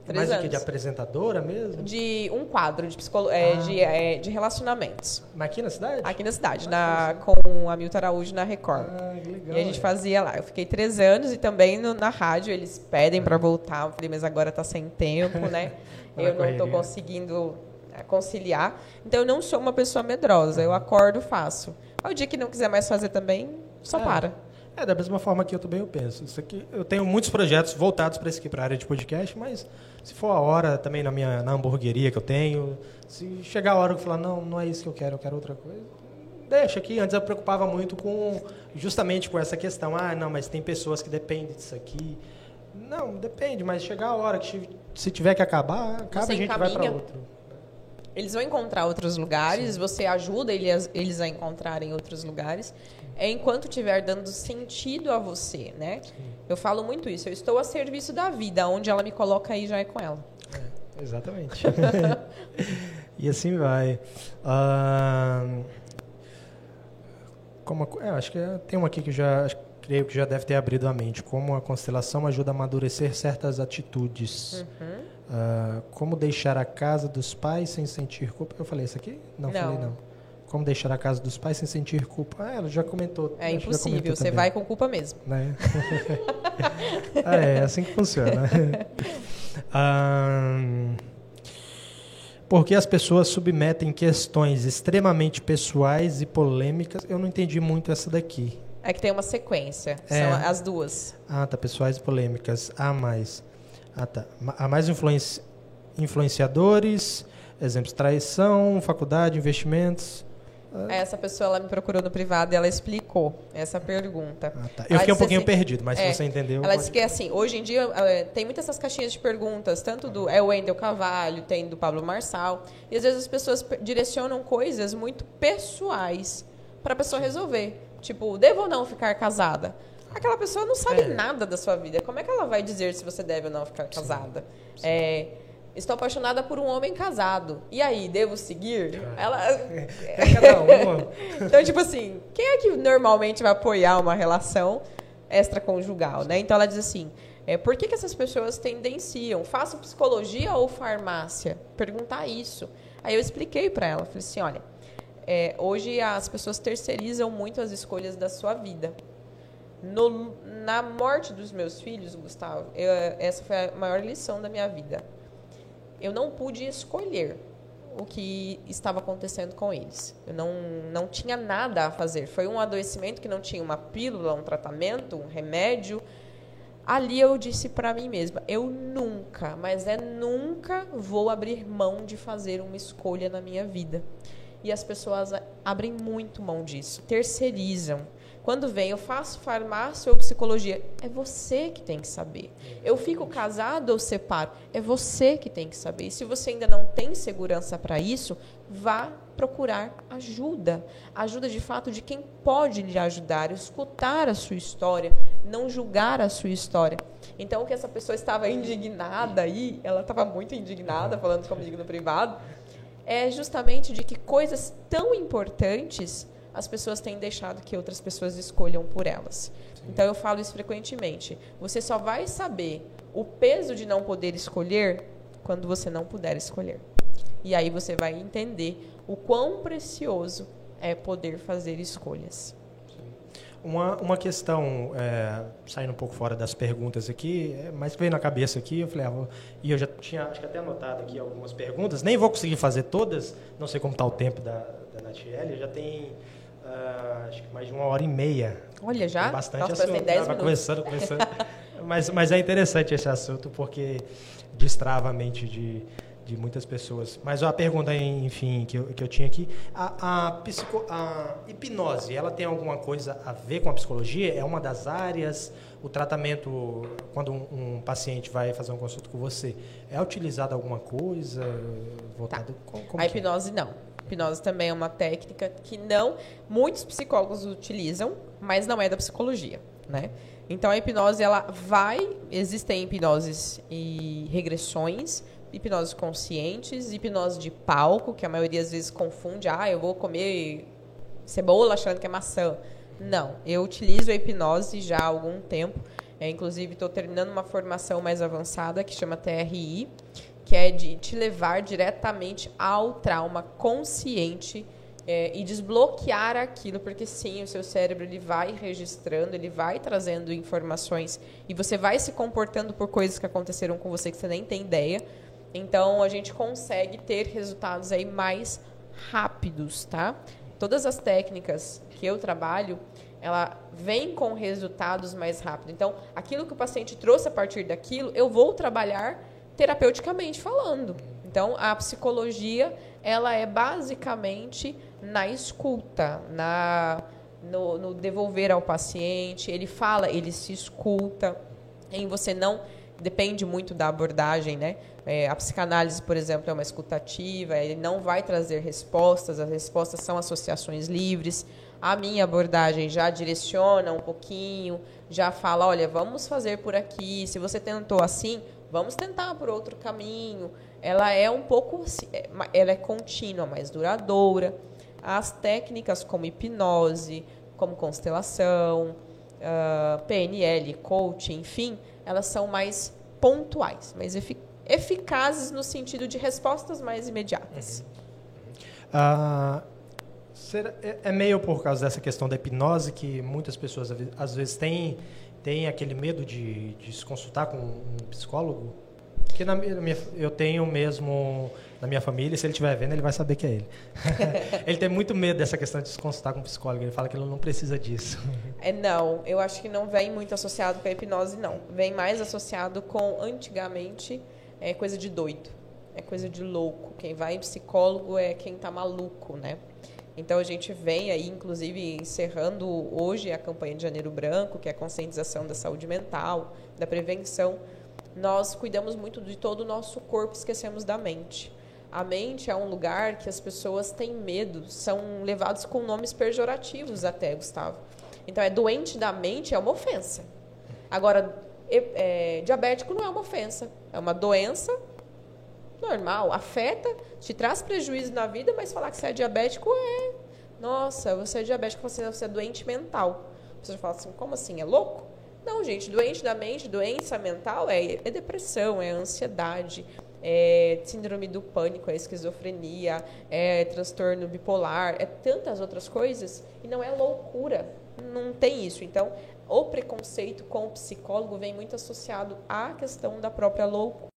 S1: Três Mais anos. de apresentadora mesmo?
S2: De um quadro de, psicolo... É, ah. de, é, de relacionamentos.
S1: Mas aqui na cidade?
S2: Aqui na cidade, na, com a Milton Araújo na Record. Ah, que legal. E a gente fazia lá. Eu fiquei três anos e também no, na rádio eles pedem para voltar. Eu falei, mas agora tá sem tempo, né? eu não estou conseguindo é, conciliar. Então eu não sou uma pessoa medrosa. Eu acordo, faço. Ao dia que não quiser mais fazer também, só é. para.
S1: É, da mesma forma que eu também eu penso. Isso aqui, eu tenho muitos projetos voltados para a área de podcast, mas se for a hora também na minha na hamburgueria que eu tenho, se chegar a hora que eu falar, não, não é isso que eu quero, eu quero outra coisa, deixa aqui. Antes eu preocupava muito com justamente com essa questão. Ah, não, mas tem pessoas que dependem disso aqui. Não, depende, mas chegar a hora que se tiver que acabar, acaba Você a gente encaminha. vai para outro.
S2: Eles vão encontrar outros lugares, Sim. você ajuda eles, eles a encontrarem outros lugares é enquanto estiver dando sentido a você, né? Sim. Eu falo muito isso. Eu estou a serviço da vida, onde ela me coloca aí já é com ela.
S1: É, exatamente. e assim vai. Uh, como, é, acho que tem uma aqui que já creio que já deve ter abrido a mente. Como a constelação ajuda a amadurecer certas atitudes. Uhum. Uh, como deixar a casa dos pais sem sentir culpa. Eu falei isso aqui? Não, não. falei não. Como deixar a casa dos pais sem sentir culpa? Ah, ela já comentou.
S2: É impossível, você vai com culpa mesmo.
S1: Né? é, é assim que funciona. porque as pessoas submetem questões extremamente pessoais e polêmicas. Eu não entendi muito essa daqui.
S2: É que tem uma sequência.
S1: É.
S2: São as duas.
S1: Ah, tá. Pessoais e polêmicas. Há mais. Ah, tá. Há mais influenci... influenciadores, exemplos, traição, faculdade, investimentos.
S2: Essa pessoa ela me procurou no privado e ela explicou essa pergunta.
S1: Ah, tá.
S2: Ela
S1: Eu fiquei um pouquinho
S2: assim-
S1: perdido, mas
S2: É,
S1: se você entendeu.
S2: Ela disse que assim, hoje em dia eh, tem muitas essas caixinhas de perguntas, tanto do é o Wendel Carvalho, tem do Pablo Marçal, e às vezes as pessoas pe- direcionam coisas muito pessoais para a pessoa resolver. Tipo, devo ou não ficar casada? Aquela pessoa não sabe
S1: É.
S2: nada da sua vida. Como é que ela vai dizer se você deve ou não ficar casada? É, estou apaixonada por um homem casado. E aí, devo seguir? Ela
S1: É cada uma.
S2: então, tipo assim, quem é que normalmente vai apoiar uma relação extraconjugal, né? Então ela diz assim, é, por que, que essas pessoas tendenciam? Faço psicologia ou farmácia? Perguntar isso. Aí eu expliquei para ela, falei assim, olha, é, hoje as pessoas terceirizam muito as escolhas da sua vida. No- na morte dos meus filhos, Gustavo, eu- essa foi a maior lição da minha vida. Eu não pude escolher o que estava acontecendo com eles. Eu não, não tinha nada a fazer. Foi um adoecimento que não tinha uma pílula, um tratamento, um remédio. Ali eu disse para mim mesma: eu nunca, mas é nunca vou abrir mão de fazer uma escolha na minha vida. E as pessoas abrem muito mão disso, terceirizam. Quando vem, eu faço farmácia ou psicologia, é você que tem que saber. Eu fico casado ou separo, é você que tem que saber. E se você ainda não tem segurança para isso, vá procurar ajuda. Ajuda de fato de quem pode lhe ajudar, escutar a sua história, não julgar a sua história. Então, que essa pessoa estava indignada aí, ela estava muito indignada falando comigo no privado, é justamente de que coisas tão importantes as pessoas têm deixado que outras pessoas escolham por elas. Então eu falo isso frequentemente. Você só vai saber o peso de não poder escolher quando você não puder escolher. E aí você vai entender o quão precioso é poder fazer escolhas.
S1: Uma, uma questão, é, saindo um pouco fora das perguntas aqui, é, mas veio na cabeça aqui, eu falei, ah, vou- e eu já tinha acho que até anotado aqui algumas perguntas, nem vou conseguir fazer todas, não sei como está o tempo da, da Natiele, já tem ah, acho que mais de uma hora e meia.
S2: Olha, já?
S1: Tem bastante
S2: Nossa,
S1: assunto.
S2: tem 10
S1: Tava
S2: minutos.
S1: começando, começando. mas, mas é interessante esse assunto porque destrava a mente de, de muitas pessoas. Mas a pergunta, enfim, que eu, que eu tinha aqui, a, a, psico, a hipnose, ela tem alguma coisa a ver com a psicologia? É uma das áreas? O tratamento, quando um, um paciente vai fazer um consulta com você, é utilizado alguma coisa voltado... Como, como
S2: a
S1: é?
S2: hipnose não. Hipnose também é uma técnica que não muitos psicólogos utilizam, mas não é da psicologia, né? Então a hipnose ela vai, existem hipnoses e regressões, hipnose conscientes, hipnose de palco, que a maioria às vezes confunde, ah, eu vou comer cebola achando que é maçã. Não, eu utilizo a hipnose já há algum tempo. É, inclusive, estou terminando uma formação mais avançada que chama TRI, que é de te levar diretamente ao trauma consciente é, e desbloquear aquilo, porque sim, o seu cérebro ele vai registrando, ele vai trazendo informações e você vai se comportando por coisas que aconteceram com você que você nem tem ideia. Então a gente consegue ter resultados aí mais rápidos, tá? Todas as técnicas que eu trabalho, ela vem com resultados mais rápidos. Então, aquilo que o paciente trouxe a partir daquilo, eu vou trabalhar terapeuticamente falando. Então, a psicologia, ela é basicamente na escuta, na no, no devolver ao paciente. Ele fala, ele se escuta. Em você não depende muito da abordagem, né? É, a psicanálise, por exemplo, é uma escutativa. Ele não vai trazer respostas. As respostas são associações livres. A minha abordagem já direciona um pouquinho, já fala, olha, vamos fazer por aqui. Se você tentou assim, vamos tentar por outro caminho. Ela é um pouco, ela é contínua, mais duradoura. As técnicas como hipnose, como constelação, uh, PNL, coaching, enfim, elas são mais pontuais, mais efic eficazes no sentido de respostas mais imediatas.
S1: Ah, será- é- é meio por causa dessa questão da hipnose que muitas pessoas às ve- às vezes têm, têm aquele medo de, de se consultar com um psicólogo? Porque na minha, eu tenho mesmo na minha família, se ele estiver vendo, ele vai saber que é ele. ele tem muito medo dessa questão de se consultar com um psicólogo. Ele fala que ele não precisa disso.
S2: É, não, eu acho que não vem muito associado com a hipnose, não. Vem mais associado com, antigamente, é coisa de doido. É coisa de louco. Quem vai em psicólogo é quem tá maluco, né? Então a gente vem aí, inclusive, encerrando hoje a campanha de Janeiro Branco, que é a conscientização da saúde mental, da prevenção. Nós cuidamos muito de todo o nosso corpo, esquecemos da mente. A mente é um lugar que as pessoas têm medo, são levados com nomes pejorativos até, Gustavo. Então, é doente da mente é uma ofensa. Agora, é, diabético não é uma ofensa, é uma doença normal, afeta, te traz prejuízo na vida, mas falar que você é diabético é. Nossa, você é diabético, você, é doente mental. Você fala assim, como assim? É louco? Não, gente, doente da mente, doença mental é, é depressão, é ansiedade, é síndrome do pânico, é esquizofrenia, é transtorno bipolar, é tantas outras coisas e não é loucura. Não tem isso. Então, o preconceito com o psicólogo vem muito associado à questão da própria loucura.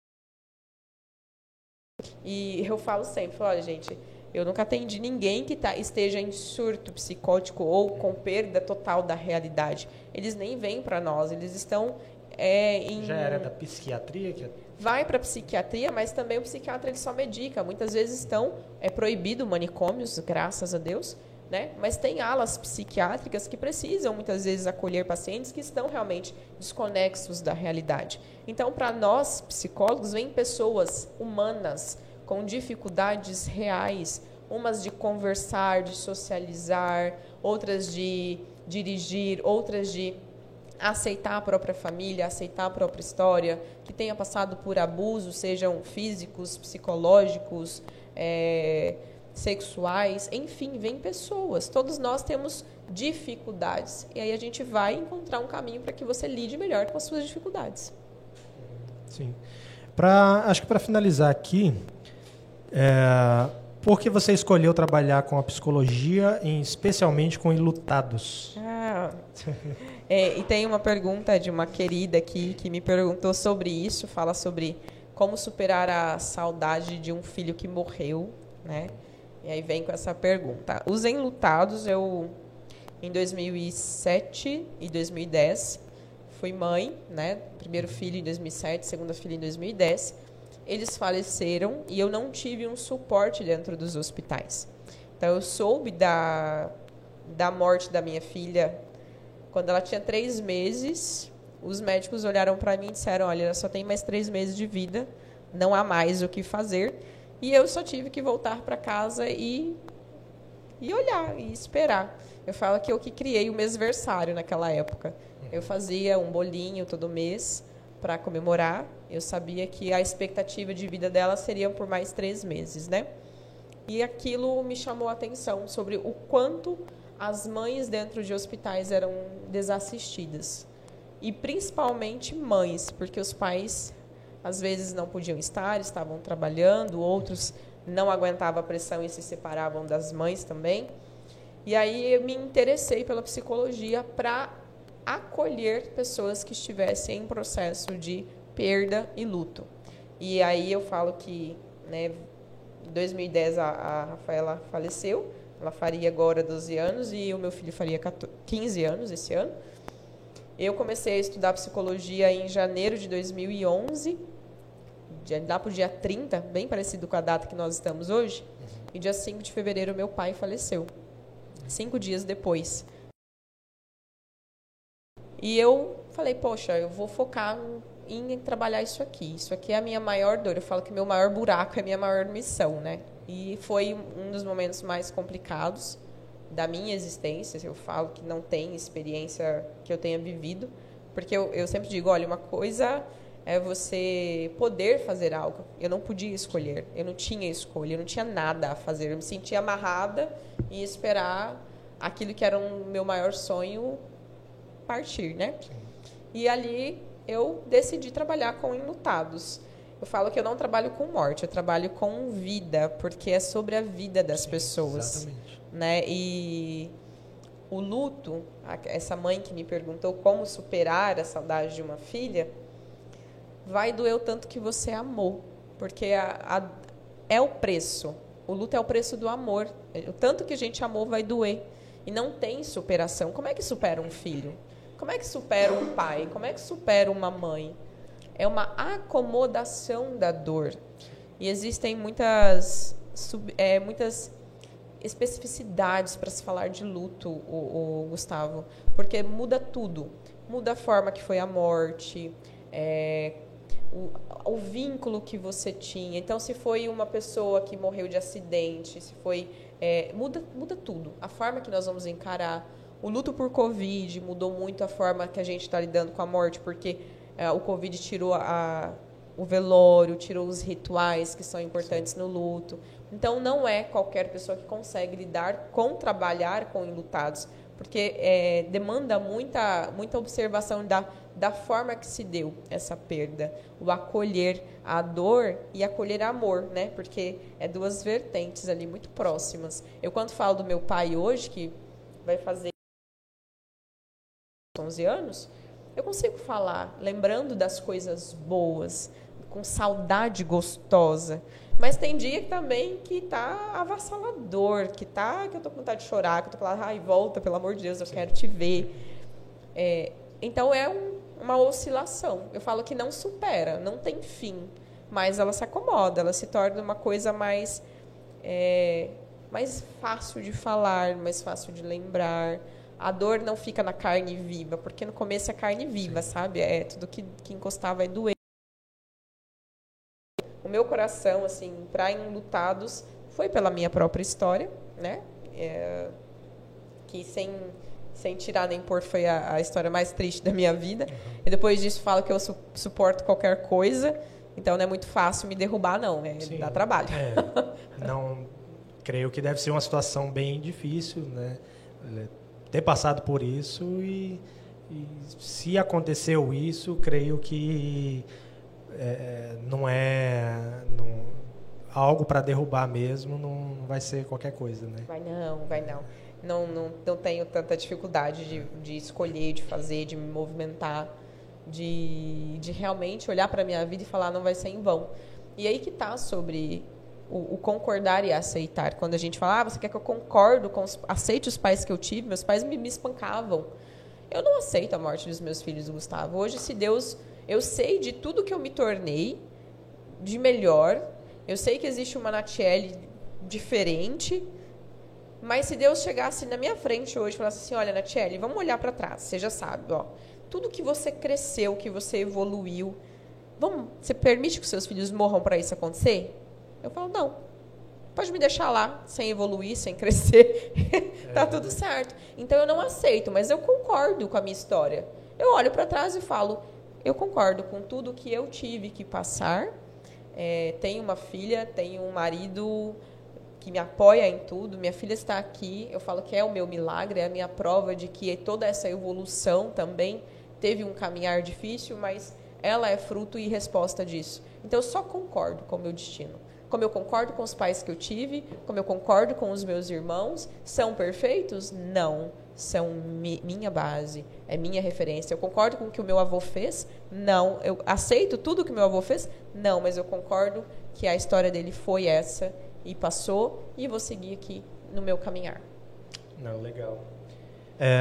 S2: E eu falo sempre, olha, gente, eu nunca atendi ninguém que tá, esteja em surto psicótico ou com perda total da realidade. Eles nem vêm para nós, eles estão é, em...
S1: Já era da psiquiatria? Que...
S2: Vai para psiquiatria, mas também o psiquiatra ele só medica. Muitas vezes estão é proibido manicômios, graças a Deus, né? Mas tem alas psiquiátricas que precisam muitas vezes acolher pacientes que estão realmente desconexos da realidade. Então, para nós psicólogos, vêm pessoas humanas com dificuldades reais, umas de conversar, de socializar, outras de dirigir, outras de aceitar a própria família, aceitar a própria história, que tenha passado por abusos, sejam físicos, psicológicos, é, sexuais, enfim, vem pessoas. Todos nós temos dificuldades. E aí a gente vai encontrar um caminho para que você lide melhor com as suas dificuldades.
S1: Sim. Pra, acho que para finalizar aqui, é, por que você escolheu trabalhar com a psicologia, em, especialmente com enlutados?
S2: Ah, é, e tem uma pergunta de uma querida aqui que me perguntou sobre isso, fala sobre como superar a saudade de um filho que morreu, né? E aí vem com essa pergunta. Os enlutados, eu em 2007 e 2010 fui mãe, né? Primeiro filho em 2007, segunda filha em 2010. Eles faleceram e eu não tive um suporte dentro dos hospitais. Então eu soube da da morte da minha filha quando ela tinha três meses. Os médicos olharam para mim e disseram: Olha, ela só tem mais três meses de vida, não há mais o que fazer. E eu só tive que voltar para casa e, e olhar e esperar. Eu falo que eu que criei o mêsversário naquela época. Eu fazia um bolinho todo mês para comemorar. Eu sabia que a expectativa de vida dela seria por mais três meses, né? E aquilo me chamou a atenção sobre o quanto as mães dentro de hospitais eram desassistidas. E principalmente mães, porque os pais às vezes não podiam estar, estavam trabalhando, outros não aguentavam a pressão e se separavam das mães também. E aí eu me interessei pela psicologia para acolher pessoas que estivessem em processo de perda e luto. E aí eu falo que, né, em 2010 a, a Rafaela faleceu, ela faria agora 12 anos e o meu filho faria 15 anos esse ano. Eu comecei a estudar psicologia em janeiro de 2011 lá para o dia 30, bem parecido com a data que nós estamos hoje, e dia 5 de fevereiro meu pai faleceu. Cinco dias depois. E eu falei, poxa, eu vou focar em trabalhar isso aqui. Isso aqui é a minha maior dor. Eu falo que meu maior buraco é a minha maior missão, né? E foi um dos momentos mais complicados da minha existência. Eu falo que não tem experiência que eu tenha vivido, porque eu, eu sempre digo, olha, uma coisa é você poder fazer algo. Eu não podia escolher, eu não tinha escolha, eu não tinha nada a fazer. Eu me sentia amarrada e esperar aquilo que era o um meu maior sonho partir, né? E ali eu decidi trabalhar com enlutados. Eu falo que eu não trabalho com morte, eu trabalho com vida, porque é sobre a vida das Sim, pessoas, exatamente. né? E o luto, essa mãe que me perguntou como superar a saudade de uma filha, vai doer o tanto que você amou, porque a, a, é o preço. O luto é o preço do amor. O tanto que a gente amou vai doer. E não tem superação. Como é que supera um filho? Como é que supera um pai? Como é que supera uma mãe? É uma acomodação da dor. E existem muitas, sub, é, muitas especificidades para se falar de luto, o, o, Gustavo, porque muda tudo. Muda a forma que foi a morte, é, o, o, vínculo que você tinha. Então, se foi uma pessoa que morreu de acidente, se foi. É, muda, muda tudo. A forma que nós vamos encarar. O luto por Covid mudou muito a forma que a gente está lidando com a morte, porque é, o Covid tirou a, o velório, tirou os rituais que são importantes no luto. Então, não é qualquer pessoa que consegue lidar com trabalhar com enlutados, porque é, demanda muita, muita observação da, da forma que se deu essa perda, o acolher a dor e acolher amor, né? Porque é duas vertentes ali muito próximas. Eu quando falo do meu pai hoje que vai fazer 11 anos, eu consigo falar lembrando das coisas boas, com saudade gostosa. Mas tem dia também que tá avassalador, que tá que eu tô com vontade de chorar, que eu tô falando, ai, volta, pelo amor de Deus, eu Sim. quero te ver. É, então é um, uma oscilação. Eu falo que não supera, não tem fim, mas ela se acomoda, ela se torna uma coisa mais é, mais fácil de falar, mais fácil de lembrar. A dor não fica na carne viva, porque no começo é carne viva, Sim. sabe? É tudo que, que encostar vai doer meu coração, assim, para enlutados, foi pela minha própria história, né? É, que sem, sem tirar nem pôr foi a, a, história mais triste da minha vida. E depois disso falo que eu su suporto qualquer coisa, então não é muito fácil me derrubar, não. É, Sim. dá trabalho.
S1: É, não, creio que deve ser uma situação bem difícil, né? Ter passado por isso e, e se aconteceu isso, creio que é, não é não, algo para derrubar mesmo, não vai ser qualquer coisa, né?
S2: Vai não, vai não. Não, não, não tenho tanta dificuldade de, de escolher, de fazer, de me movimentar, de, de realmente olhar para a minha vida e falar não vai ser em vão. E aí que tá sobre o, o, concordar e aceitar. Quando a gente fala, ah, você quer que eu concordo com os, aceite os pais que eu tive, meus pais me, me espancavam. Eu não aceito a morte dos meus filhos, Gustavo. Hoje, se Deus eu sei de tudo que eu me tornei de melhor. Eu sei que existe uma Natiele diferente. Mas se Deus chegasse na minha frente hoje e falasse assim: Olha, Natiele, vamos olhar para trás. Você já sabe, ó. Tudo que você cresceu, que você evoluiu. Vamos, você permite que seus filhos morram para isso acontecer? Eu falo: Não. Pode me deixar lá, sem evoluir, sem crescer. tá é. tudo certo. Então eu não aceito, mas eu concordo com a minha história. Eu olho para trás e falo: eu concordo com tudo que eu tive que passar. É, tenho uma filha, tenho um marido que me apoia em tudo. Minha filha está aqui. Eu falo que é o meu milagre, é a minha prova de que toda essa evolução também teve um caminhar difícil, mas ela é fruto e resposta disso. Então eu só concordo com o meu destino. Como eu concordo com os pais que eu tive, como eu concordo com os meus irmãos, são perfeitos? Não são mi, minha base, é minha referência. Eu concordo com o que o meu avô fez? Não. Eu aceito tudo o que o meu avô fez? Não, mas eu concordo que a história dele foi essa e passou e vou seguir aqui no meu caminhar.
S1: Não, legal. É...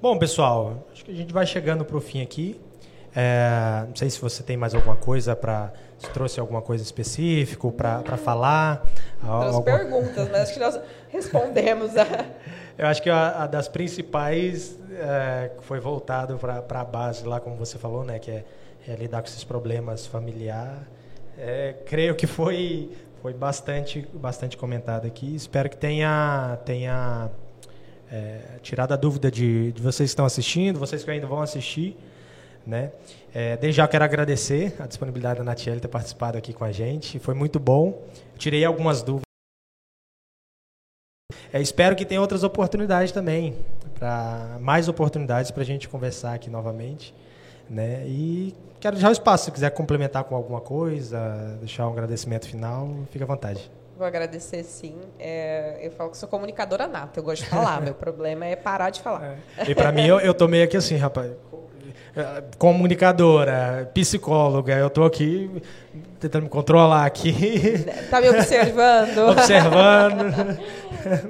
S1: Bom, pessoal, acho que a gente vai chegando para o fim aqui. É... Não sei se você tem mais alguma coisa para se trouxe alguma coisa específica para falar.
S2: Alguma... perguntas, mas acho que nós respondemos a
S1: eu acho que a, a das principais é, foi voltado para a base lá, como você falou, né, que é, é lidar com esses problemas familiares. É, creio que foi foi bastante bastante comentado aqui. Espero que tenha tenha é, tirado a dúvida de, de vocês que estão assistindo, vocês que ainda vão assistir, né? É, desde já quero agradecer a disponibilidade da Natiele ter participado aqui com a gente. Foi muito bom. Tirei algumas dúvidas. É, espero que tenha outras oportunidades também, para mais oportunidades para a gente conversar aqui novamente. Né? E quero deixar o espaço, se quiser complementar com alguma coisa, deixar um agradecimento final, fique à vontade.
S2: Vou agradecer, sim. É, eu falo que sou comunicadora nata, eu gosto de falar. Meu problema é parar de falar.
S1: É. E para mim, eu, eu tô meio aqui assim, rapaz. Comunicadora, psicóloga, eu estou aqui tentando me controlar aqui.
S2: Tá me observando.
S1: observando.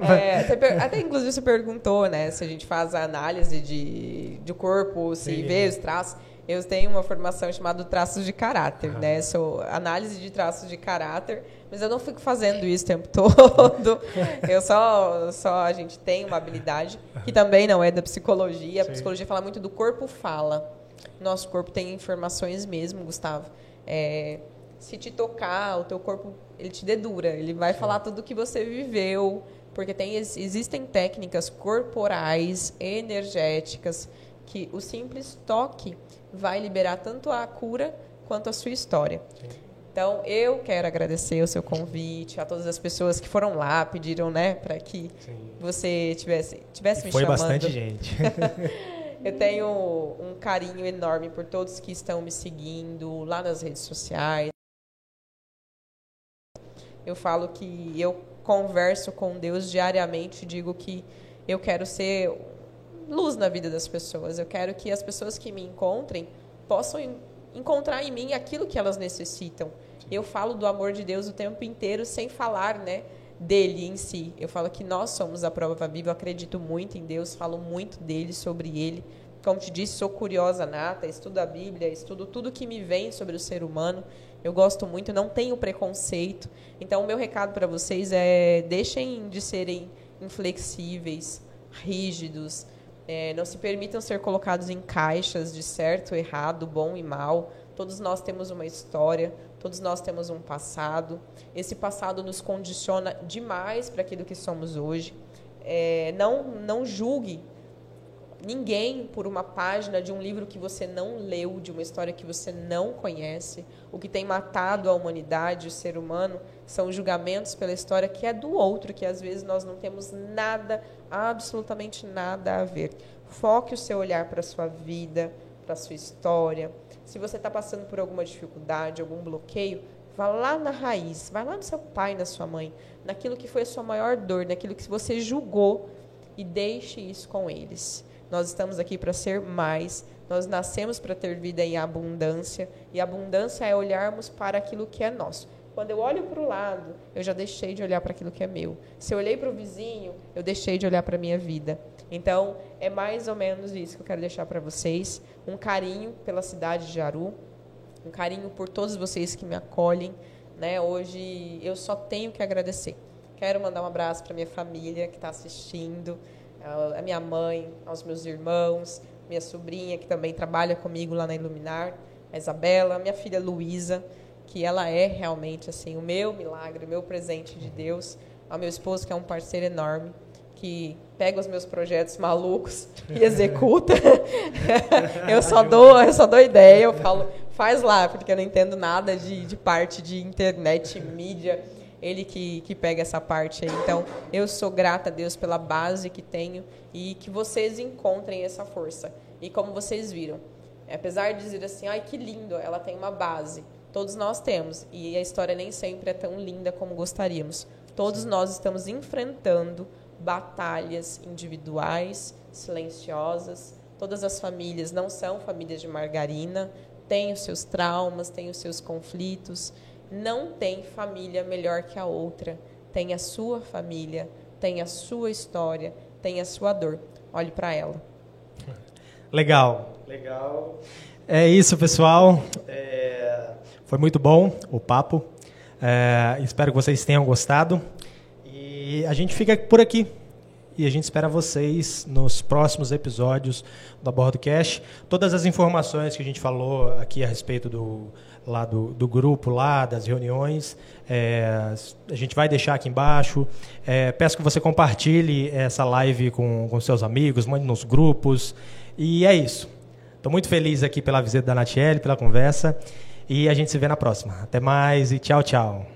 S2: É, até inclusive você perguntou, né, se a gente faz a análise de, de corpo, se Sim. vê os traços. Eu tenho uma formação chamada traços de caráter, ah. né? Sou análise de traços de caráter, mas eu não fico fazendo isso o tempo todo. eu só, só a gente tem uma habilidade que também não é da psicologia. A Sim. psicologia fala muito do corpo fala. Nosso corpo tem informações mesmo, Gustavo. É, se te tocar, o teu corpo ele te dedura, ele vai Sim. falar tudo o que você viveu, porque tem existem técnicas corporais, energéticas que o simples toque vai liberar tanto a cura quanto a sua história. Sim. Então, eu quero agradecer o seu convite, a todas as pessoas que foram lá, pediram, né, para que Sim. você tivesse, tivesse me
S1: Foi
S2: chamando.
S1: Foi bastante gente.
S2: eu tenho um carinho enorme por todos que estão me seguindo lá nas redes sociais. Eu falo que eu converso com Deus diariamente, digo que eu quero ser luz na vida das pessoas. Eu quero que as pessoas que me encontrem possam encontrar em mim aquilo que elas necessitam. Eu falo do amor de Deus o tempo inteiro sem falar, né, dele em si. Eu falo que nós somos a prova viva. Eu acredito muito em Deus, falo muito dele, sobre ele. Como te disse, sou curiosa nata, estudo a Bíblia, estudo tudo que me vem sobre o ser humano. Eu gosto muito, não tenho preconceito. Então, o meu recado para vocês é: deixem de serem inflexíveis, rígidos, é, não se permitam ser colocados em caixas de certo, errado, bom e mal. Todos nós temos uma história, todos nós temos um passado. Esse passado nos condiciona demais para aquilo que somos hoje. É, não, não julgue ninguém por uma página de um livro que você não leu, de uma história que você não conhece. O que tem matado a humanidade, o ser humano, são julgamentos pela história que é do outro, que às vezes nós não temos nada, absolutamente nada a ver. Foque o seu olhar para a sua vida, para a sua história. Se você está passando por alguma dificuldade, algum bloqueio, vá lá na raiz, vá lá no seu pai, na sua mãe, naquilo que foi a sua maior dor, naquilo que você julgou e deixe isso com eles. Nós estamos aqui para ser mais. Nós nascemos para ter vida em abundância. E abundância é olharmos para aquilo que é nosso. Quando eu olho para o lado, eu já deixei de olhar para aquilo que é meu. Se eu olhei para o vizinho, eu deixei de olhar para a minha vida. Então, é mais ou menos isso que eu quero deixar para vocês. Um carinho pela cidade de Jaru, um carinho por todos vocês que me acolhem. Né? Hoje eu só tenho que agradecer. Quero mandar um abraço para minha família que está assistindo a minha mãe, aos meus irmãos, minha sobrinha que também trabalha comigo lá na Iluminar, a Isabela, minha filha Luísa, que ela é realmente assim o meu milagre, o meu presente de Deus, ao meu esposo que é um parceiro enorme, que pega os meus projetos malucos e executa. eu só dou, eu só dou ideia, eu falo, faz lá, porque eu não entendo nada de, de parte de internet, mídia ele que, que pega essa parte aí. Então, eu sou grata a Deus pela base que tenho e que vocês encontrem essa força. E como vocês viram, apesar de dizer assim, ai que lindo, ela tem uma base. Todos nós temos e a história nem sempre é tão linda como gostaríamos. Todos nós estamos enfrentando batalhas individuais, silenciosas. Todas as famílias não são famílias de margarina, têm os seus traumas, têm os seus conflitos. Não tem família melhor que a outra. Tem a sua família, tem a sua história, tem a sua dor. Olhe para ela.
S1: Legal. Legal. É isso, pessoal. É... Foi muito bom o papo. É... Espero que vocês tenham gostado. E a gente fica por aqui. E a gente espera vocês nos próximos episódios do Abordo Cash. Todas as informações que a gente falou aqui a respeito do lá do, do grupo, lá das reuniões. É, a gente vai deixar aqui embaixo. É, peço que você compartilhe essa live com, com seus amigos, mande nos grupos. E é isso. Estou muito feliz aqui pela visita da Natiele, pela conversa. E a gente se vê na próxima. Até mais e tchau, tchau.